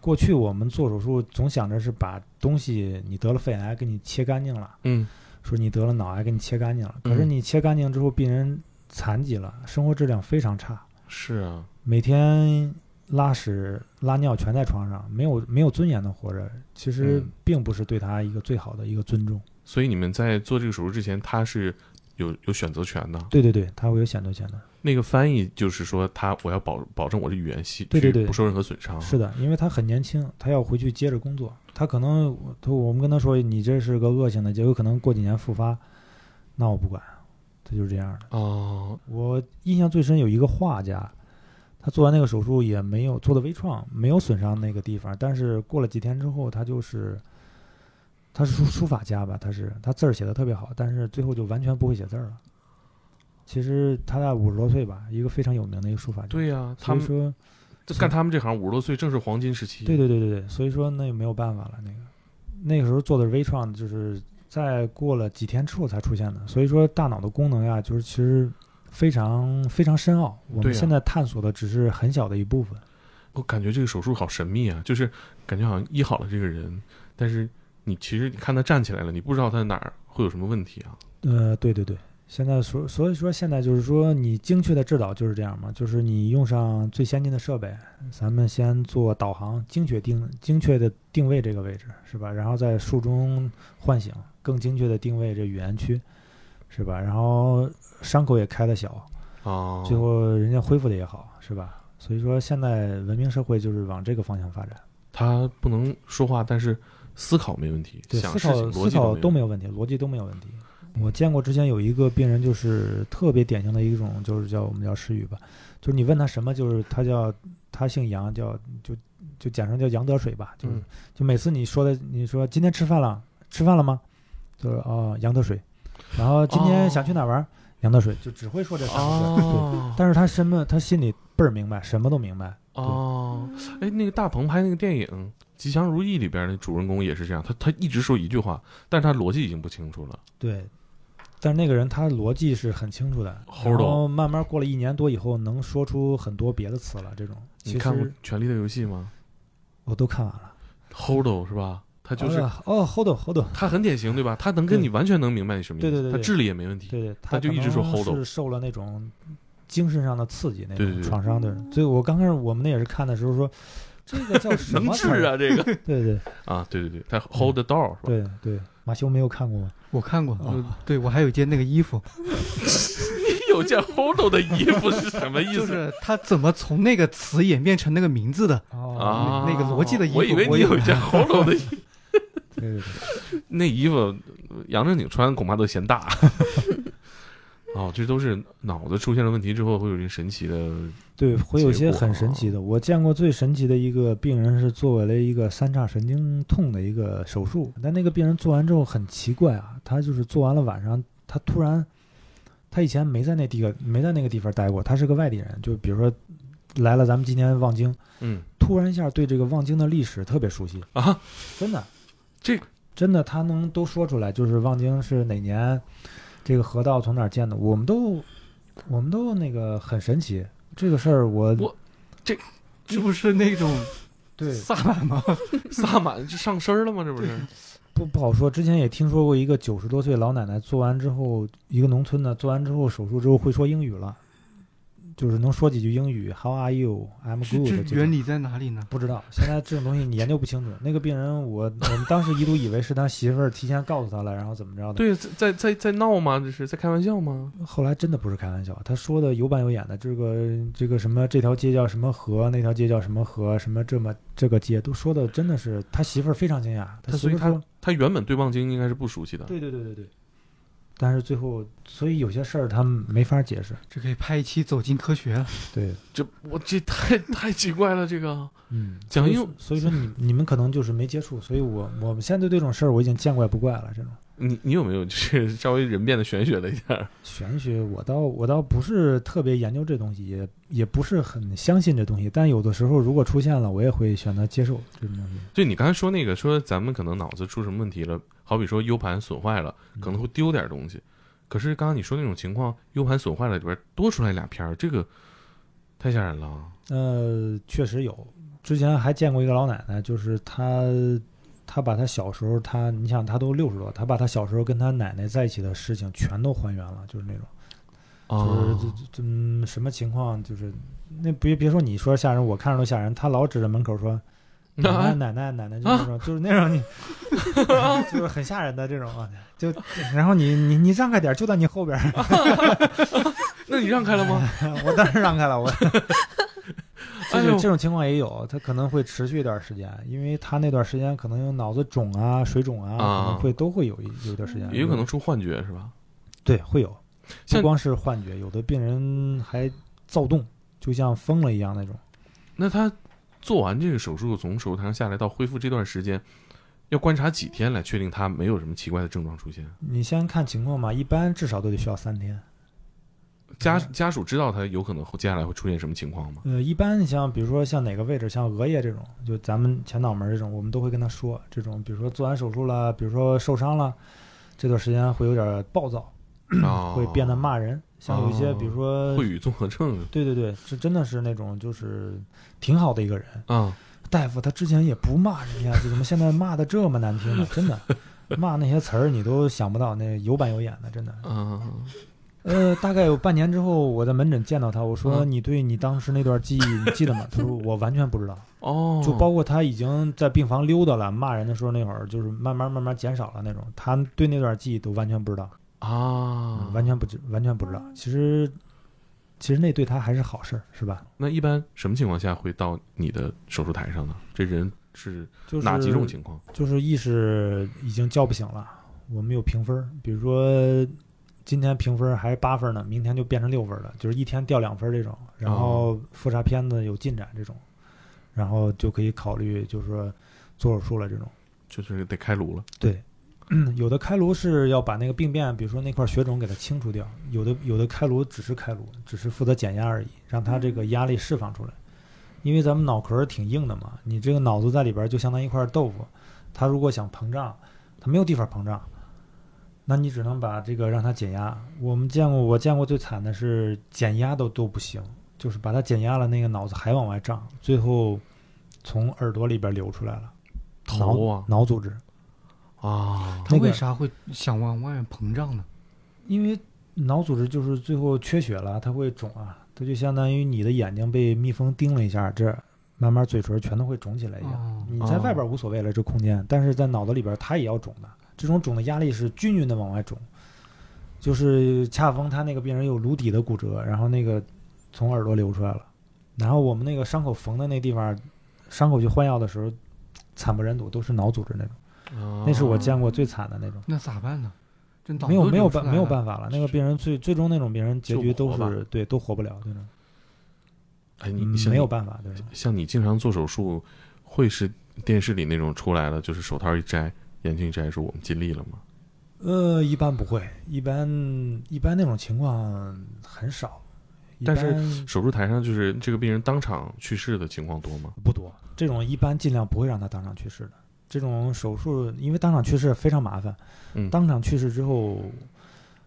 过去我们做手术总想着是把东西你得了肺癌给你切干净了。嗯说你得了脑癌，给你切干净了。可是嗯你切干净之后，病人残疾了，生活质量非常差，是啊，每天拉屎拉尿全在床上，没有没有尊严的活着，其实嗯并不是对他一个最好的一个尊重。所以你们在做这个手术之前，他是有有选择权的。对对对，他会有选择权的。那个翻译就是说他我要保保证我的语言系对对对不受任何损伤。是的，因为他很年轻，他要回去接着工作，他可能他我们跟他说你这是个恶性的，就有可能过几年复发，那我不管，他就是这样的。哦，我印象最深有一个画家，他做完那个手术也没有做的微创，没有损伤那个地方，但是过了几天之后，他就是他是书书法家吧，他是他字儿写的特别好，但是最后就完全不会写字儿了。其实他在五十多岁吧，一个非常有名的一个书法家。对呀、他们说，这干他们这行五十多岁正是黄金时期。对对对对对，所以说那也没有办法了。那个那个时候做的是微创，就是在过了几天之后才出现的。所以说大脑的功能呀，就是其实非常非常深奥，我们现在探索的只是很小的一部分。我感觉这个手术好神秘啊，就是感觉好像医好了这个人，但是你其实你看他站起来了，你不知道他哪儿会有什么问题啊。呃，对对对，现在所所以说现在就是说你精确的制导就是这样嘛，就是你用上最先进的设备，咱们先做导航，精确定精确的定位这个位置是吧？然后在术中唤醒，更精确的定位这语言区是吧？然后伤口也开得小，哦，最后人家恢复的也好是吧？所以说现在文明社会就是往这个方向发展，他不能说话，但是思考没问题，对，思考思考逻辑都都没有问题，逻辑都没有问题。我见过之前有一个病人，就是特别典型的一种，就是叫我们叫失语吧，就是你问他什么，就是他叫他姓杨，叫就就简称叫杨得水吧，就是、嗯就每次你说的，你说今天吃饭了，吃饭了吗？就是哦杨得水，然后今天想去哪儿玩？杨得水，就只会说这三个字。但是他什么，他心里倍儿明白，什么都明白。哦，哎，那个大鹏拍那个电影《吉祥如意》里边的主人公也是这样，他他一直说一句话，但是他逻辑已经不清楚了。对，但是那个人他逻辑是很清楚的，齁然后慢慢过了一年多以后，能说出很多别的词了。这种其你看过《权力的游戏》吗我都看完了。Holdo 是吧？他就是、哦哦，hold on hold on，他很典型，对吧？他能跟对你完全能明白你什么意思，对对对对他智力也没问题。对对，他就一直说 hold 是受了那种精神上的刺激，那种创伤的人。所以我刚开始我们那也是看的时候说，这个叫什么词 (laughs) 啊，这个 (laughs) 对对啊，对对对，他 hold the door 是吧？对对，马修没有看过吗？我看过，哦呃对我还有一件那个衣服，你有件 Holo 的衣服是什么意思？就是他怎么从那个词演变成那个名字的。哦，啊，那个逻辑的衣服我以为你有一件 Holo 的衣服，对 (laughs) 对对，(laughs) 那衣服杨正景穿恐怕都嫌大。(laughs) 哦，这都是脑子出现了问题之后会有这神奇的对，会有一些很神奇的。我见过最神奇的一个病人是作为了一个三叉神经痛的一个手术，但那个病人做完之后很奇怪啊，他就是做完了晚上，他突然，他以前没在那地个没在那个地方待过，他是个外地人，就比如说来了咱们今天望京，嗯突然一下对这个望京的历史特别熟悉，啊，真的，这真的他能都说出来，就是望京是哪年，这个河道从哪儿建的，我们都我们都那个很神奇。这个事儿我我这这不是那种对萨满吗？萨满就上身了吗？这不是？不不好说。之前也听说过一个九十多岁老奶奶做完之后，一个农村的做完之后手术之后会说英语了，就是能说几句英语，How are you? I'm good 这这。原理在哪里呢？不知道，现在这种东西你研究不清楚。那个病人我，我们当时一度以为是他媳妇儿提前告诉他了，然后怎么着的。对，在在在在闹吗？这是在开玩笑吗？后来真的不是开玩笑，他说的有板有眼的，这个这个什么这条街叫什么河，那条街叫什么河，什么这么这个街都说的真的是他媳妇儿非常惊讶，他所以他媳妇儿说他原本对望京应该是不熟悉的。对对对对对，但是最后所以有些事儿他们没法解释，这可以拍一期《走进科学》。对，这我这太太奇怪了，这个嗯，讲因为所以说你你们可能就是没接触，所以我我们现在对这种事儿我已经见怪不怪了，这种。你你有没有就是稍微人变得玄学了一点儿？玄学，我倒我倒不是特别研究这东西，也也不是很相信这东西，但有的时候如果出现了，我也会选择接受这种东西。就你刚才说那个，说咱们可能脑子出什么问题了，好比说 U 盘损坏了，可能会丢点东西。可是刚刚你说那种情况，U 盘损坏了里边多出来俩片儿，这个太吓人了。呃，确实有，之前还见过一个老奶奶，就是她，她把她小时候，她，你想她都六十多，她把她小时候跟她奶奶在一起的事情全都还原了，就是那种，就是嗯什么情况，就是那别别说你说吓人，我看着都吓人，她老指着门口说。奶奶奶奶奶奶，就是那种，就是那种你，(laughs) 就是很吓人的这种啊，就然后你你你让开点，就在你后边儿 (laughs) (laughs) 那你让开了吗？我当然让开了，我。就是这种情况也有，他可能会持续一段时间，因为他那段时间可能有脑子肿啊、水肿啊，啊可能会都会有一有一段时间，也有可能出幻觉是吧？对会有，不光是幻觉，有的病人还躁动，就像疯了一样那种。那他做完这个手术，从手术台上下来到恢复这段时间，要观察几天来确定他没有什么奇怪的症状出现？你先看情况吧，一般至少都得需要三天。家嗯家属知道他有可能接下来会出现什么情况吗？呃，一般你像比如说像哪个位置，像额叶这种，就咱们前脑门这种，我们都会跟他说，这种比如说做完手术了，比如说受伤了，这段时间会有点暴躁，啊，会变得骂人，像有一些哦比如说会，语综合症对对对，是真的是那种就是挺好的一个人。啊，大夫他之前也不骂人家，就怎么现在骂的这么难听呢？真的，骂那些词儿你都想不到，那有板有眼的，真的。啊，呃，大概有半年之后，我在门诊见到他，我说：“嗯你对你当时那段记忆你记得吗？”他说：(laughs) “我完全不知道。”哦，就包括他已经在病房溜达了，骂人的时候那会儿，就是慢慢慢慢减少了那种，他对那段记忆都完全不知道，啊，完全不知完全不知道。其实，其实那对他还是好事儿，是吧？那一般什么情况下会到你的手术台上呢？这人是就是哪几种情况？就是意识已经叫不醒了，我们有评分儿，比如说今天评分儿还八分呢，明天就变成六分了，就是一天掉两分儿这种。然后复查片子有进展这种，然后就可以考虑就是说做手术了这种。就是得开颅了。对，(clears throat) 有的开颅是要把那个病变，比如说那块血肿给它清除掉；有的有的开颅只是开颅，只是负责减压而已，让它这个压力释放出来。因为咱们脑壳儿挺硬的嘛，你这个脑子在里边儿就相当于一块豆腐，它如果想膨胀，它没有地方膨胀，那你只能把这个让它减压。我们见过，我见过最惨的是减压都都不行，就是把它减压了，那个脑子还往外胀，最后从耳朵里边流出来了，头脑组织。啊，他为啥会想往外面膨胀呢？因为脑组织就是最后缺血了，它会肿啊，它就相当于你的眼睛被蜜蜂叮了一下，这慢慢嘴唇全都会肿起来一样。哦，你在外边无所谓了，这空间，但是在脑子里边它也要肿的。这种肿的压力是均匀的往外肿，就是恰逢他那个病人有颅底的骨折，然后那个从耳朵流出来了，然后我们那个伤口缝的那地方，伤口去换药的时候，惨不忍睹，都是脑组织那种，啊那是我见过最惨的那种。那咋办呢？这脑没有没有办没有办法了，那个病人最最终那种病人结局都是对都活不了，对的，哎，你嗯你没有办法，对。像你经常做手术，会是电视里那种出来了，就是手套一摘，眼镜一摘，说我们尽力了吗？呃，一般不会，一般一般那种情况很少，但是手术台上就是这个病人当场去世的情况多吗？不多，这种一般尽量不会让他当场去世的。这种手术，因为当场去世非常麻烦，嗯，当场去世之后，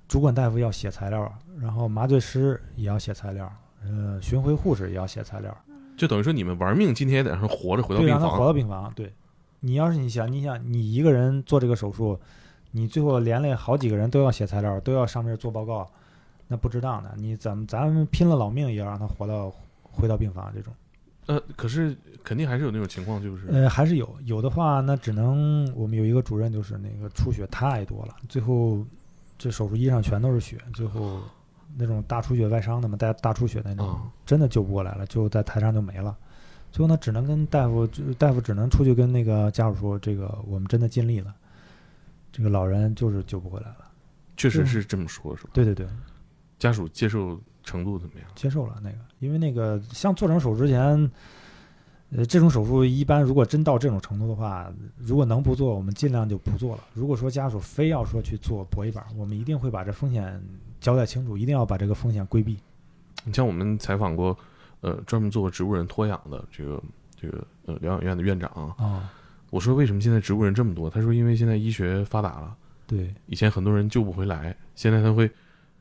主管大夫要写材料，然后麻醉师也要写材料，呃，巡回护士也要写材料，就等于说你们玩命，今天也得让他活着回到对，病让他回房。到病房。对，你要是你想，你想你一个人做这个手术，你最后连累好几个人都要写材料，都要上面做报告，那不值当的。你咱们咱们拼了老命也要让他活到回到病房这种。呃，可是肯定还是有那种情况，就是呃，还是有有的话，那只能我们有一个主任，就是那个出血太多了，最后这手术衣上全都是血，最后那种大出血外伤的嘛，带大出血那种，啊真的救不过来了，就在台上就没了。最后呢，只能跟大夫，就大夫只能出去跟那个家属说，这个我们真的尽力了，这个老人就是救不回来了。确实是这么说，是吧？对对对，家属接受程度怎么样？接受了那个，因为那个像做成手术之前，呃，这种手术一般如果真到这种程度的话，如果能不做，我们尽量就不做了。如果说家属非要说去做搏一把，我们一定会把这风险交代清楚，一定要把这个风险规避。你像我们采访过，呃，专门做过植物人脱氧的这个这个呃疗养院的院长啊，啊、我说为什么现在植物人这么多？他说因为现在医学发达了，对以前很多人救不回来，现在他会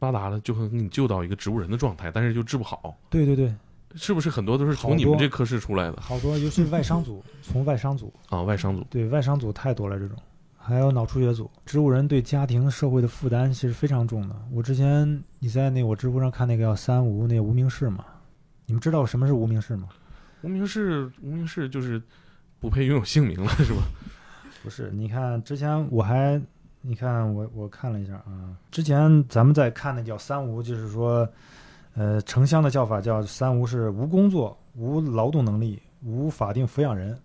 发达了，就会给你救到一个植物人的状态，但是就治不好，对对对，是不是很多都是从你们这科室出来的好多，尤其是外伤组，(laughs) 从外伤组，啊？外伤组对外伤组太多了，这种还有脑出血组，植物人对家庭社会的负担其实非常重的。我之前你在那我知乎上看那个叫三无那个无名氏嘛，你们知道什么是无名氏吗？无名氏，无名氏就是不配拥有姓名了，是吧？(laughs) 不是，你看之前我还，你看我我看了一下啊，之前咱们在看那叫三无，就是说，呃，城乡的叫法叫三无是无工作、无劳动能力、无法定抚养人，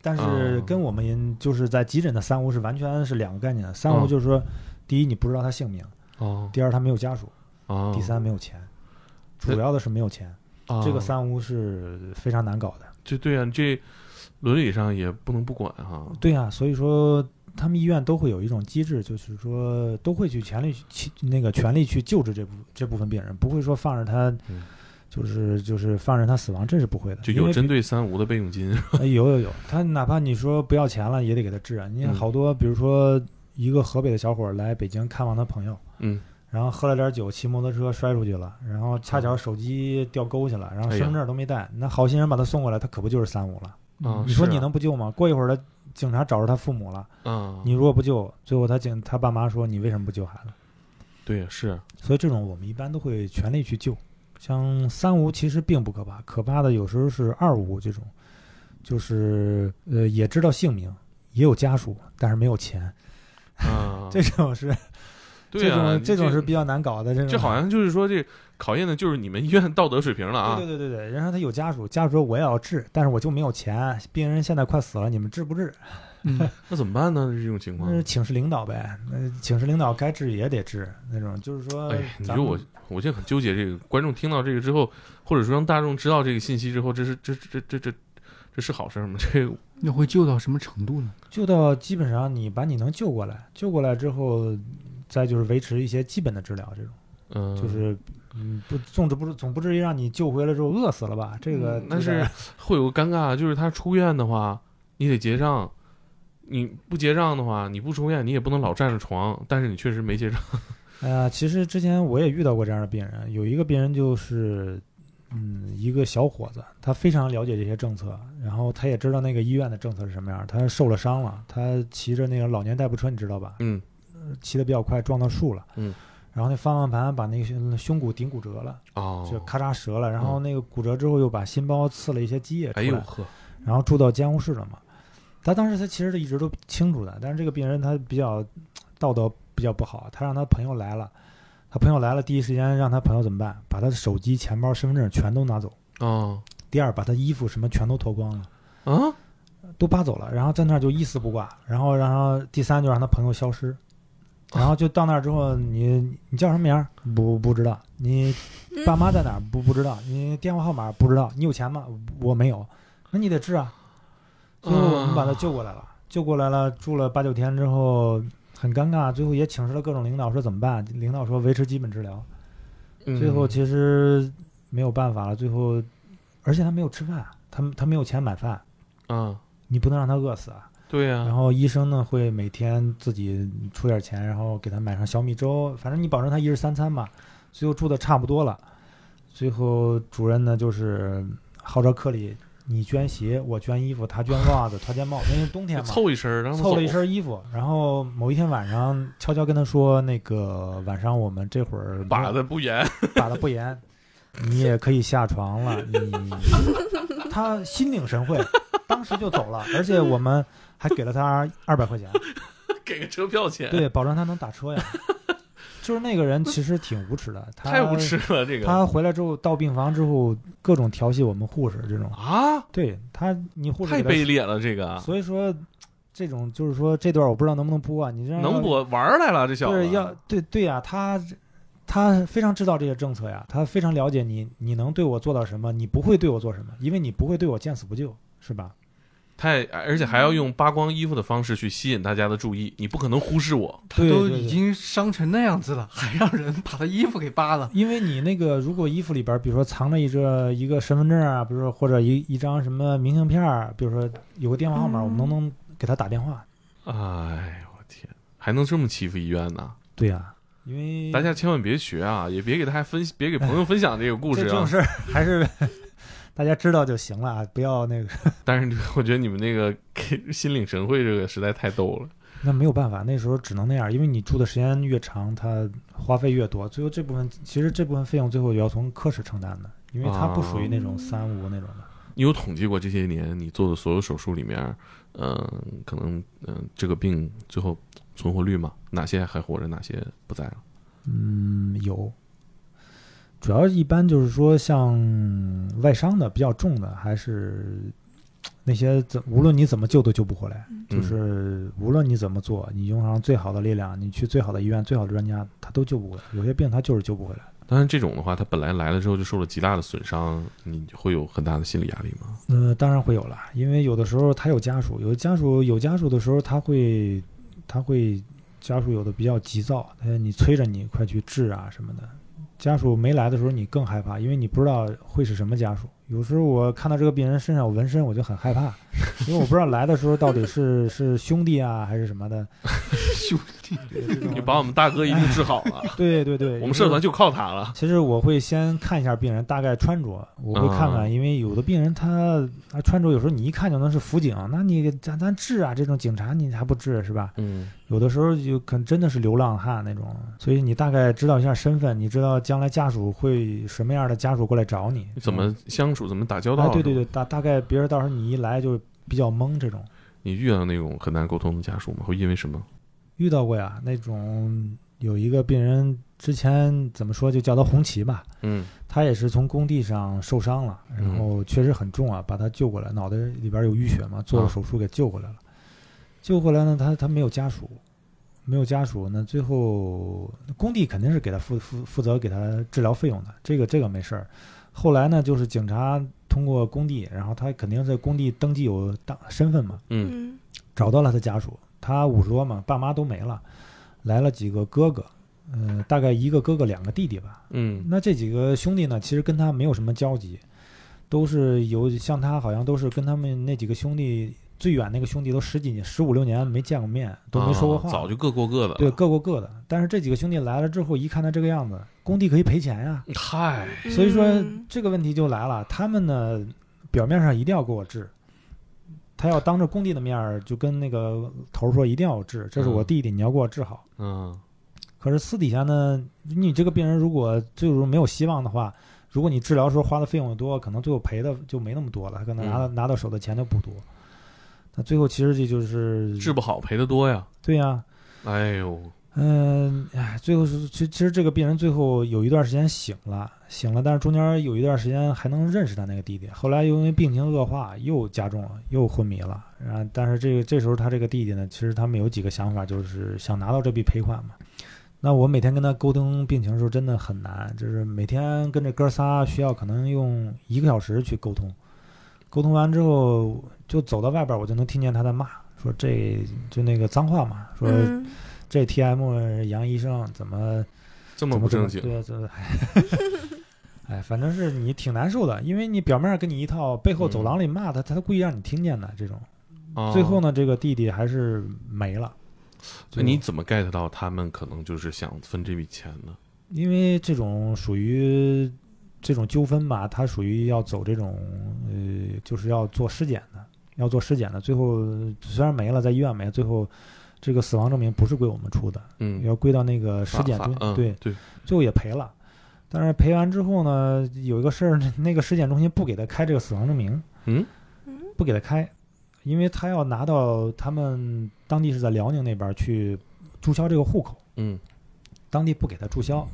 但是哦跟我们就是在急诊的三无是完全是两个概念。三无哦就是说，第一你不知道他姓名，哦第二他没有家属，哦，第三没有钱，主要的是没有钱。啊这个三无是非常难搞的。这对啊，这伦理上也不能不管哈。对呀、所以说他们医院都会有一种机制，就是说都会去全力去那个全力去救治这部这部分病人，不会说放着他嗯，就是就是放任他死亡，这是不会的。就有针对三无的备用金，呃有有有，他哪怕你说不要钱了，也得给他治啊。你好多，比如说一个河北的小伙来北京看望他朋友，嗯然后喝了点酒，骑摩托车摔出去了，然后恰巧手机掉沟去了，然后身份证都没带，那好心人把他送过来，他可不就是三无了？啊你说你能不救吗？过一会儿他警察找着他父母了，嗯，你如果不救，最后他警他爸妈说你为什么不救孩子？对是所以这种我们一般都会全力去救。像三无其实并不可怕，可怕的有时候是二无这种，就是呃也知道姓名，也有家属，但是没有钱，啊，(laughs) 这种是、对啊，这种这种是比较难搞的。这种这好像就是说这考验的就是你们医院道德水平了啊！对对对对对，然后他有家属，家属说我也要治，但是我就没有钱，病人现在快死了，你们治不治？嗯，(laughs) 那怎么办呢？这种情况那，是请示领导呗，那请示领导该治也得治，那种就是说，哎，你说我我现在很纠结，这个观众听到这个之后，或者说让大众知道这个信息之后，这是这这这这这是好事吗？这个 (laughs) 那会救到什么程度呢？救到基本上你把你能救过来，救过来之后，再就是维持一些基本的治疗，这种嗯，就是嗯不总之不是总不至于让你救回来之后饿死了吧？这个嗯但是 (laughs) 会有个尴尬，就是他出院的话，你得结账。你不结账的话，你不出院，你也不能老占着床。但是你确实没结账，(laughs) 哎呀，其实之前我也遇到过这样的病人，有一个病人就是，嗯，一个小伙子，他非常了解这些政策，然后他也知道那个医院的政策是什么样，他受了伤了，他骑着那个老年代步车，你知道吧？嗯骑得比较快，撞到树了，嗯，然后那方向盘把那个胸胸骨顶骨折了，哦，就咔嚓折了，然后那个骨折之后又把心包刺了一些积液出来，哎呦呵，然后住到监护室了嘛。他当时他其实一直都清楚的，但是这个病人他比较道德比较不好，他让他朋友来了，他朋友来了，第一时间让他朋友怎么办？把他的手机、钱包、身份证全都拿走。哦。第二，把他衣服什么全都脱光了，啊，都扒走了，然后在那儿就一丝不挂。然后，然后第三就让他朋友消失，然后就到那儿之后，你你叫什么名儿？不不知道。你爸妈在哪儿？不不知道。你电话号码不知道。你有钱吗？我没有。那你得治啊。最后我们把他救过来了，救过来了，住了八九天之后很尴尬，最后也请示了各种领导说怎么办？领导说维持基本治疗。嗯最后其实没有办法了，最后而且他没有吃饭，他他没有钱买饭，啊，你不能让他饿死啊。对呀、然后医生呢会每天自己出点钱，然后给他买上小米粥，反正你保证他一日三餐吧。最后住的差不多了，最后主任呢就是号召科里，你捐鞋，我捐衣服，他捐袜子，他捐帽子，因为冬天嘛，凑一身，然后凑了一身衣服。然后某一天晚上，悄悄跟他说，那个晚上我们这会儿 (laughs) 把的不严，把的不严，你也可以下床了。你 (laughs) 他心领神会，当时就走了，而且我们还给了他二百块钱，(laughs) 给个车票钱，对，保证他能打车呀。(laughs) 就是那个人其实挺无耻的，他太无耻了，这个他回来之后到病房之后，各种调戏我们护士，这种啊，对他，你护士太卑劣了，这个所以说，这种就是说这段我不知道能不能播啊？你这样能播玩儿来了，这小子对，要对对呀、他他非常知道这些政策呀，他非常了解你，你能对我做到什么，你不会对我做什么，因为你不会对我见死不救，是吧？太，而且还要用扒光衣服的方式去吸引大家的注意，你不可能忽视我。他都已经伤成那样子了，还让人把他衣服给扒了。因为你那个如果衣服里边，比如说藏着一个一个身份证啊，比如说或者一一张什么明信片儿，比如说有个电话号码，我们能不能给他打电话？哎，我天，还能这么欺负医院呢？对呀、因为大家千万别学啊，也别给大家分，别给朋友分享这个故事啊。这这种事儿还是大家知道就行了啊，不要那个。(laughs) 但是我觉得你们那个给 (laughs) 心领神会这个实在太逗了。那没有办法，那时候只能那样，因为你住的时间越长，它花费越多，最后这部分其实这部分费用最后也要从科室承担的，因为它不属于那种三无那种的。你有统计过这些年你做的所有手术里面，嗯、可能嗯、这个病最后存活率吗？哪些还活着，哪些不在了？嗯，有，主要一般就是说像外伤的比较重的，还是那些怎无论你怎么救都救不回来，就嗯是无论你怎么做，你用上最好的力量，你去最好的医院、最好的专家，他都救不回来。有些病他就是救不回来。当然，这种的话，他本来来了之后就受了极大的损伤，你会有很大的心理压力吗？呃，当然会有了，因为有的时候他有家属，有的家属有家属的时候，他会他会家属有的比较急躁，他你催着你快去治啊什么的。家属没来的时候，你更害怕，因为你不知道会是什么家属。有时候我看到这个病人身上有纹身，我就很害怕，因为我不知道来的时候到底是是兄弟啊还是什么的。(laughs) 兄弟，你把我们大哥一定治好了，(laughs) 对对对，我们社团就靠他了。其实我会先看一下病人大概穿着，我会看看，嗯因为有的病人他他穿着有时候你一看就能是辅警，那你咱咱治啊，这种警察你还不治是吧？嗯有的时候就可能真的是流浪汉那种，所以你大概知道一下身份，你知道将来家属会什么样的家属过来找你，你怎么相处，怎么打交道？哎，对对对，大大概别人到时候你一来就比较懵这种。你遇到那种很难沟通的家属吗？会因为什么？遇到过呀，那种有一个病人之前怎么说就叫他红旗吧，嗯他也是从工地上受伤了，然后确实很重啊，把他救过来，脑袋里边有淤血嘛，做了手术给救过来了。救过来呢，他他没有家属，没有家属那，最后工地肯定是给他负负负责给他治疗费用的，这个这个没事儿。后来呢，就是警察通过工地，然后他肯定在工地登记有当身份嘛，嗯嗯找到了他家属，他五十多嘛，爸妈都没了，来了几个哥哥，呃，大概一个哥哥两个弟弟吧。嗯那这几个兄弟呢，其实跟他没有什么交集，都是有像他好像都是跟他们那几个兄弟最远那个兄弟都十几年、十五六年没见过面，都没说过话，啊早就各过各的。对各过各的。但是这几个兄弟来了之后，一看他这个样子，工地可以赔钱呀，嗨，所以说嗯这个问题就来了，他们呢表面上一定要给我治，他要当着工地的面儿就跟那个头儿说一定要治，这是我嗯弟弟，你要给我治好。嗯可是私底下呢，你这个病人如果最终没有希望的话，如果你治疗时候花的费用多，可能最后赔的就没那么多了，他可能拿到、拿到手的钱就不多。那最后其实这就是治不好赔的多呀。对呀、哎呦，嗯，哎，最后是其其实这个病人最后有一段时间醒了，醒了，但是中间有一段时间还能认识他那个弟弟，后来又因为病情恶化又加重了，又昏迷了。然后，但是这个这时候他这个弟弟呢，其实他们有几个想法，就是想拿到这笔赔款嘛。那我每天跟他沟通病情的时候真的很难，就是每天跟这哥仨需要可能用一个小时去沟通，沟通完之后就走到外边，我就能听见他在骂，说这就那个脏话嘛，说。嗯这 TM 杨医生怎么这么怎么不正经，对，对 (laughs) 哎，反正是你挺难受的，因为你表面上跟你一套，背后走廊里骂他，他故意让你听见的这种。啊最后？呢，这个弟弟还是没了。那你怎么 get 到他们可能就是想分这笔钱呢？因为这种属于这种纠纷吧，它属于要走这种呃，就是要做尸检的，要做尸检的。最后虽然没了，在医院没了，最后这个死亡证明不是归我们出的，嗯，要归到那个尸检中。法法嗯对，对，最后也赔了。但是赔完之后呢，有一个事儿，那个尸检中心不给他开这个死亡证明，嗯嗯不给他开，因为他要拿到他们当地是在辽宁那边去注销这个户口，嗯当地不给他注销，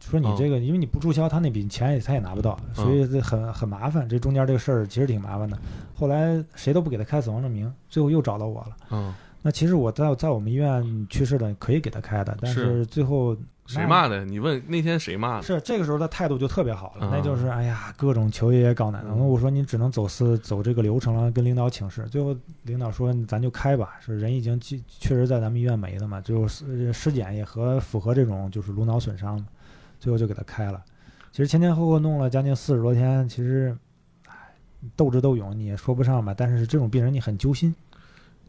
说你哦这个，因为你不注销，他那笔钱也他也拿不到，所以这很很麻烦。这中间这个事儿其实挺麻烦的。后来谁都不给他开死亡证明，最后又找到我了。嗯，那其实我在在我们医院去世的可以给他开的，但是是最后谁骂的？你问那天谁骂的？是这个时候他态度就特别好了，啊那就是哎呀，各种求爷爷告奶奶。嗯我说你只能走私走这个流程了，跟领导请示。最后领导说咱就开吧，是人已经确确实在咱们医院没了嘛，就是尸检也和符合这种就是颅脑损伤，最后就给他开了。其实前前后后弄了将近四十多天，其实唉斗智斗勇你也说不上吧，但是这种病人你很揪心。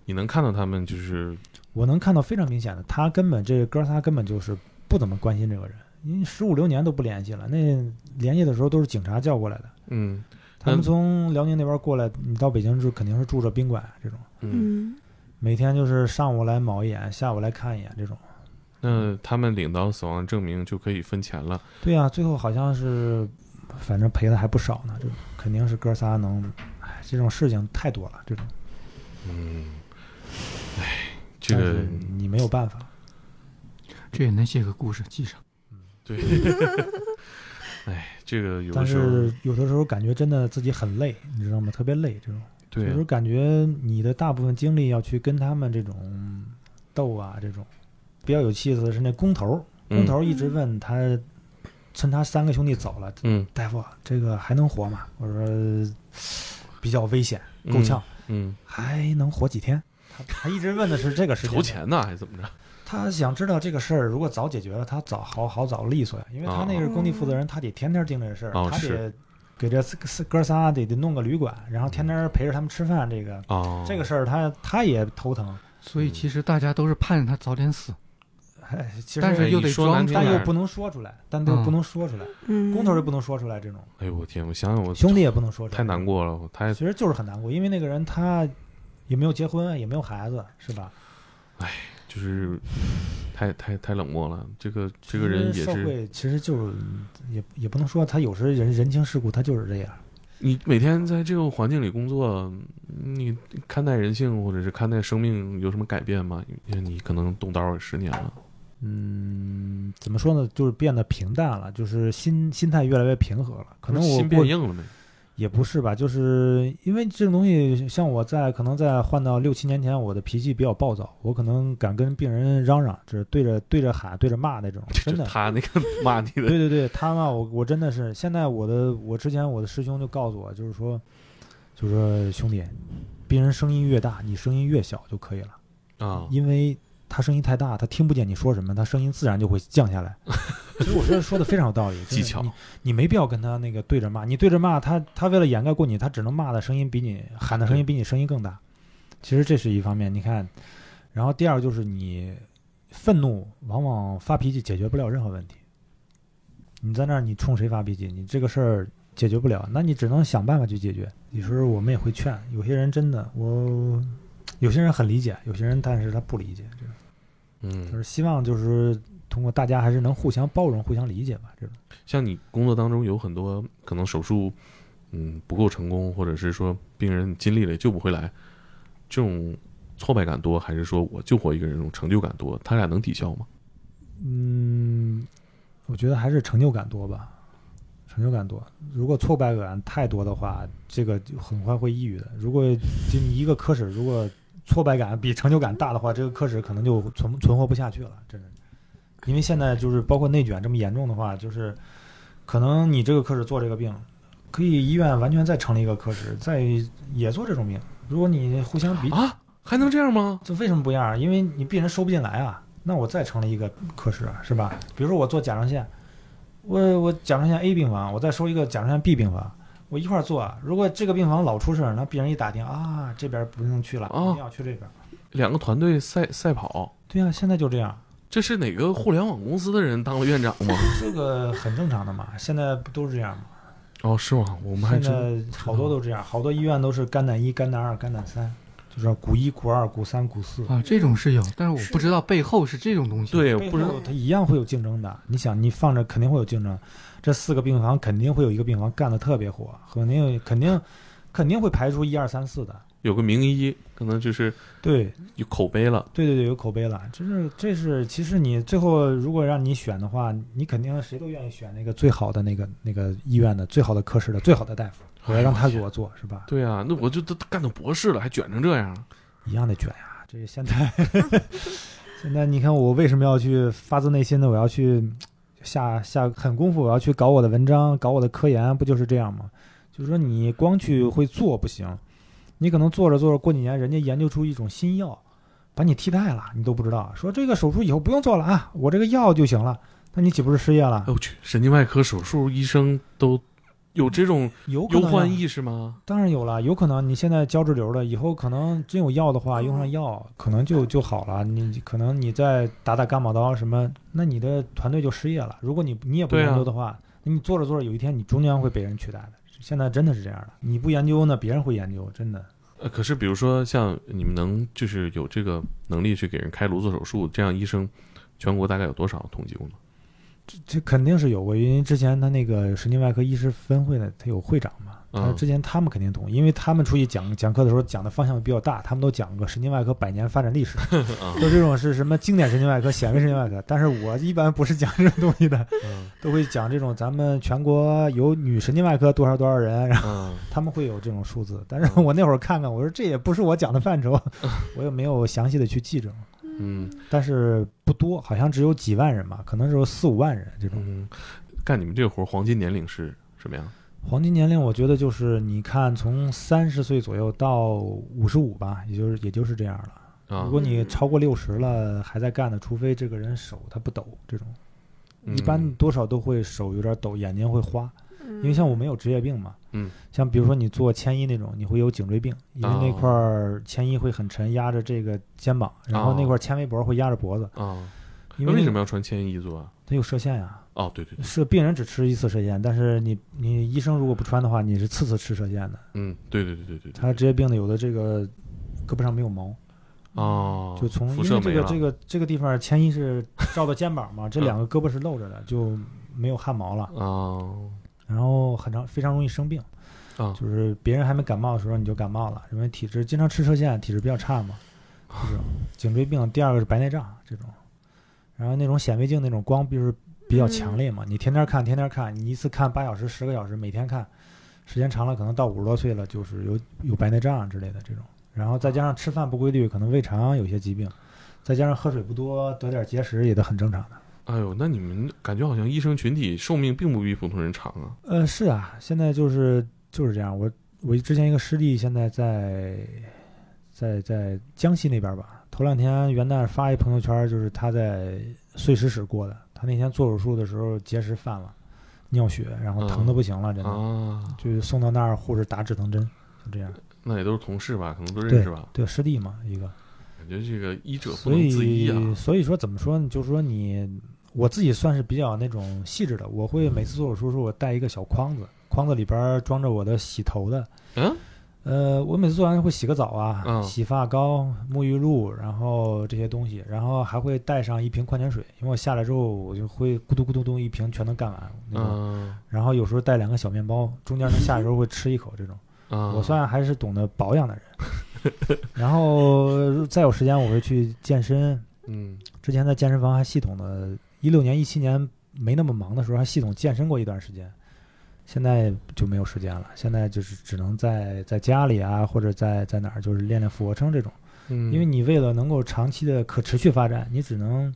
你能看到他们就是我能看到非常明显的，他根本这哥仨根本就是不怎么关心这个人，因为十五六年都不联系了。那联系的时候都是警察叫过来的，嗯他们嗯从辽宁那边过来，你到北京住肯定是住着宾馆这种，嗯，嗯每天就是上午来卯一眼，下午来看一眼这种。那他们领到死亡证明就可以分钱了。对啊、最后好像是，反正赔的还不少呢。这肯定是哥仨能，哎，这种事情太多了，这种，嗯，哎，这个你没有办法。这也能写个故事记上。对，(laughs) 哎，这个有但的时候是有的时候感觉真的自己很累，你知道吗？特别累，这种。有对时候感觉你的大部分精力要去跟他们这种斗啊，这种比较有意思的是那工头儿，工嗯头儿一直问他，趁他三个兄弟走了，嗯大夫这个还能活吗？我说比较危险，够呛，嗯，还能活几天？他他一直问的是这个时间筹，钱呢还是怎么着？他想知道这个事儿如果早解决了，他早好好早利索呀，因为他那个是工地负责人，他得天天盯这事儿，他得给这四四哥仨得得弄个旅馆，然后天天陪着他们吃饭，这个。哦，这个事儿他他也头疼，所以其实大家都是盼着他早点死，哎，(laughs) 其实但是又得说装但又不能说出来，但又嗯不能说出来，嗯，工头也不能说出来，这种哎呦我天，我想想我兄弟也不能说出来，太难过了，我太其实就是很难过，因为那个人他也没有结婚，也没有孩子，是吧？哎就是太太太冷漠了。这个这个人也是社会其实就是也也不能说他有时人人情世故，他就是这样。你每天在这个环境里工作，你看待人性或者是看待生命有什么改变吗？因为你可能动刀也十年了。嗯，怎么说呢？就是变得平淡了，就是心心态越来越平和了。可能我心变硬了没？也不是吧，就是因为这种东西，像我在可能在换到六七年前，我的脾气比较暴躁，我可能敢跟病人嚷嚷，就是对着对着喊、对着骂那种，(laughs) 真的。他那个骂你的，对对对，他骂我，我真的是现在我的我之前我的师兄就告诉我，就是说，就是说兄弟，病人声音越大，你声音越小就可以了，啊，因为他声音太大，他听不见你说什么，他声音自然就会降下来。(laughs) 其实我觉得说的非常有道理，(laughs) 技巧你你没必要跟他那个对着骂，你对着骂他，他为了掩盖过你，他只能骂的声音比你喊的声音比你声音更大。其实这是一方面，你看，然后第二个就是你愤怒，往往发脾气解决不了任何问题。你在那儿，你冲谁发脾气？你这个事儿解决不了，那你只能想办法去解决。有时候我们也会劝，有些人真的，我有些人很理解，有些人但是他不理解，这种嗯就，是希望就是通过大家还是能互相包容、互相理解吧。这种像你工作当中有很多可能手术，嗯不够成功，或者是说病人尽力了也救不回来，这种挫败感多，还是说我救活一个人这种成就感多？他俩能抵消吗？嗯，我觉得还是成就感多吧，成就感多。如果挫败感太多的话，这个就很快会抑郁的。如果就你一个科室，如果挫败感比成就感大的话，这个科室可能就存存活不下去了，真的。因为现在就是包括内卷这么严重的话，就是可能你这个科室做这个病，可以医院完全再成立一个科室，再也做这种病。如果你互相比啊，还能这样吗？这为什么不一样？因为你病人收不进来啊，那我再成立一个科室啊，是吧？比如说我做甲状腺，我我甲状腺 A 病房，我再收一个甲状腺 B 病房，我一块儿做啊。如果这个病房老出事儿，那病人一打听啊，这边不用去了，哦一定要去这边。两个团队赛赛跑，对呀、现在就这样，这是哪个互联网公司的人当了院长吗？这个很正常的嘛。现在不都是这样吗？哦，是吗？我们还现真在好多都这样，好多医院都是肝胆一、肝胆二、肝胆三，就是股一、股二、股三、股四。啊，这种是有，但是我不知道背后是这种东西。，对，背不知道后它一样会有竞争的。你想，你放着肯定会有竞争，这四个病房肯定会有一个病房干得特别火，肯定肯定肯定会排出一二三四的。有个名医，可能就是对有口碑了。对对对，有口碑了。就是这是其实你最后如果让你选的话，你肯定谁都愿意选那个最好的那个那个医院的最好的科室的最好的大夫，我要让他给我做，是吧？对啊，那我就都干到博士了，还卷成这样。一样的卷呀。这个现在 (laughs) 现在你看我为什么要去发自内心的我要去下下狠功夫，我要去搞我的文章，搞我的科研，不就是这样吗？就是说你光去会做不行，你可能做着做着，过几年人家研究出一种新药，把你替代了，你都不知道。说这个手术以后不用做了啊，我这个药就行了，那你岂不是失业了？我去，神经外科手术医生都有这种有忧患意识吗？当然有了，有可能你现在胶质瘤了，以后可能真有药的话，用上药可能就就好了。你可能你再打打干毛刀什么，那你的团队就失业了。如果你你也不研究的话，那你做着做着，有一天你终将会被人取代的。现在真的是这样的，你不研究呢，别人会研究，真的。呃，可是比如说像你们能就是有这个能力去给人开颅做手术，这样医生全国大概有多少统计过呢？这这肯定是有过，因为之前他那个神经外科医师分会的，他有会长嘛，之前他们肯定懂，因为他们出去讲讲课的时候讲的方向比较大，他们都讲过神经外科百年发展历史，啊，(laughs) 就这种是什么经典神经外科、显微神经外科，但是我一般不是讲这种东西的，嗯都会讲这种咱们全国有女神经外科多少多少人，然后嗯。他们会有这种数字，但是我那会儿看看，我说这也不是我讲的范畴，我也没有详细的去记着，嗯但是不多，好像只有几万人吧，可能只有四五万人这种。嗯，干你们这个活儿黄金年龄是什么样？黄金年龄，我觉得就是你看从三十岁左右到五十五吧，也就是也就是这样了。啊如果你超过六十了还在干的，除非这个人手他不抖，这种一般嗯多少都会手有点抖，眼睛会花。因因为像我没有职业病嘛，嗯，像比如说你做牵衣那种，你会有颈椎病，因为那哦。块儿牵衣会很沉，压着这个肩膀，然后那块儿纤维脖会压着脖子，啊，那为因为那个什么要穿牵衣做啊？它有射线呀、哦，对对对，是病人只吃一次射线，但是你你医生如果不穿的话，你是次次吃射线的。嗯，对对对对他职业病的有的这个胳膊上没有毛，哦，就从因为这个这个这个地方牵衣是照到肩膀嘛，(laughs) 这嗯两个胳膊是露着的，就没有汗毛了，哦然后很长非常容易生病。啊就是别人还没感冒的时候你就感冒了，因为体质经常吃射线，体质比较差嘛，(laughs) 这种颈椎病。第二个是白内障这种，然后那种显微镜那种光就是比较强烈嘛，你天天看天天看，你一次看八小时十个小时，每天看，时间长了可能到五十多岁了就是有有白内障之类的这种，然后再加上吃饭不规律，可能胃肠有些疾病，再加上喝水不多，得点结石也都很正常的。哎呦，那你们感觉好像医生群体寿命并不比普通人长啊？呃，是啊，现在就是就是这样。我我之前一个师弟现在在在在江西那边吧，头两天元旦发一朋友圈，就是他在碎石室过的。他那天做手术的时候结石犯了，尿血，然后疼的不行了，真的，啊，就送到那儿，护士打止疼针，就这样。那也都是同事吧，可能都认识吧？对，师弟嘛，一个。感觉这个医者不所能自医啊以，。所以说怎么说呢？就是说你，我自己算是比较那种细致的。我会每次做手术时，我带一个小筐子，筐子里边装着我的洗头的。嗯，呃，我每次做完会洗个澡啊，嗯洗发膏、沐浴露，然后这些东西，然后还会带上一瓶矿泉水，因为我下来之后我就会咕嘟咕嘟嘟一瓶全都干完那种。嗯然后有时候带两个小面包，中间能下来时候会吃一口这种。嗯，我算还是懂得保养的人。(laughs) 然后再有时间我会去健身，嗯之前在健身房还系统的，一六年、一七年没那么忙的时候，还系统健身过一段时间。现在就没有时间了，现在就是只能在在家里啊，或者在在哪儿，就是练练俯卧撑这种。嗯，因为你为了能够长期的可持续发展，你只能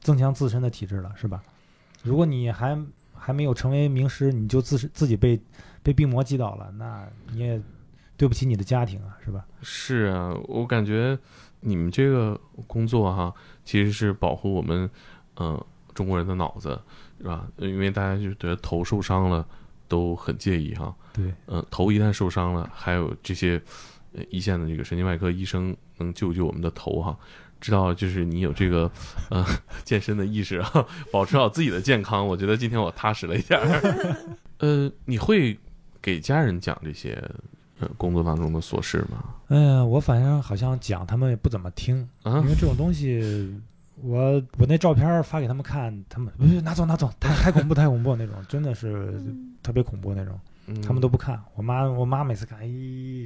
增强自身的体质了，是吧？如果你还还没有成为名师，你就自自己被被病魔击倒了，那你也对不起你的家庭啊，是吧？是啊，我感觉你们这个工作哈，其实是保护我们，嗯、中国人的脑子，是吧？因为大家就觉得头受伤了都很介意哈，对，嗯、头一旦受伤了，还有这些呃一线的这个神经外科医生能救救我们的头哈。知道，就是你有这个呃 (laughs) 健身的意识啊，(laughs) 保持好自己的健康，我觉得今天我踏实了一点儿。(laughs) 呃，你会给家人讲这些呃工作当中的琐事吗？哎呀，我反正好像讲他们也不怎么听，啊因为这种东西，我我那照片发给他们看，他们不是拿走拿走，太太恐怖太恐怖那种，真的是特别恐怖那种，嗯他们都不看。我妈 (laughs) 我妈每次看，哎，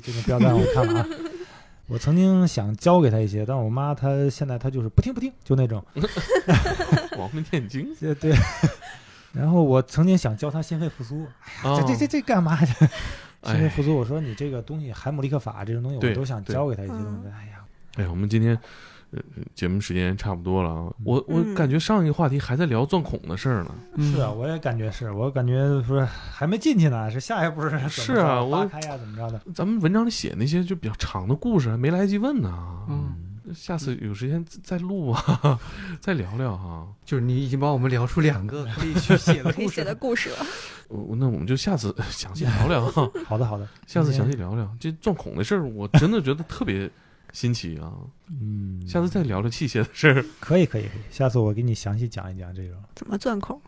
这个不要再让我看了啊。(laughs) 我曾经想教给他一些，但我妈她现在她就是不听不听，就那种，(laughs) 亡命念经对对。然后我曾经想教她心肺复苏，哎呀，这这这这干嘛？心肺哎复苏，我说你这个东西海姆立克法这种东西，对我都想教给她一些东西。嗯哎呀，哎，我们今天呃节目时间差不多了啊，我我嗯感觉上一个话题还在聊钻孔的事儿呢。是啊，我也感觉是，我感觉说还没进去呢，是下一步是怎么是啊我扒开呀，怎么着的？咱们文章里写那些就比较长的故事还没来得及问呢。嗯，下次有时间再再录啊，(laughs) 再聊聊哈。就是你已经帮我们聊出两个可以去写的故事可以写的故事了。(laughs) 我那我们就下次详细聊聊哈，(laughs) 好的，好的，下次详细聊聊这钻孔的事儿，我真的觉得特别新奇啊。嗯，下次再聊聊器械的事儿，可以，可以，可以，下次我给你详细讲一讲这个。怎么钻孔？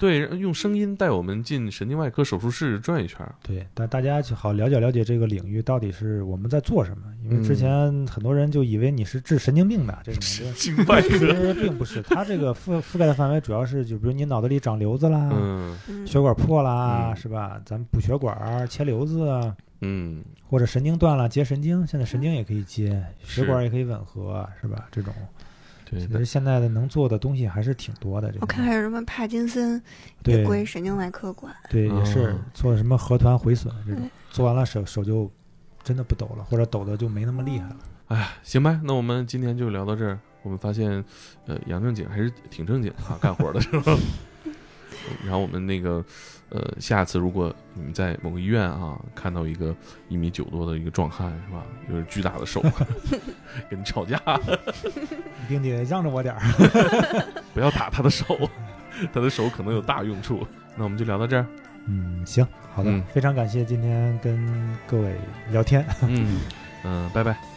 对，用声音带我们进神经外科手术室转一圈。对，但大家就好了解了解这个领域到底是我们在做什么，因为之前很多人就以为你是治神经病的这种，就经外其实并不是，它这个覆覆盖的范围主要是就比如你脑子里长瘤子啦，嗯嗯，血管破啦，嗯是吧？咱们补血管儿、切瘤子啊，嗯，或者神经断了接神经，现在神经也可以接，是血管也可以吻合，是吧？这种对其，实现在的能做的东西还是挺多的。这个我看还有什么帕金森也对归神经外科管。对，也是哦做什么核团毁损这种嗯，做完了手手就真的不抖了，或者抖的就没那么厉害了。哎，行吧，那我们今天就聊到这儿。我们发现，呃，杨正经还是挺正经的啊，干活的时候。(laughs) 然后我们那个，呃，下次如果你们在某个医院啊看到一个一米九多的一个壮汉是吧，就是巨大的手，(laughs) 跟你吵架，一定得让着我点儿。(laughs) 不要打他的手，(laughs) 他的手可能有大用处。那我们就聊到这儿，嗯，行，好的，嗯非常感谢今天跟各位聊天。嗯嗯，拜拜。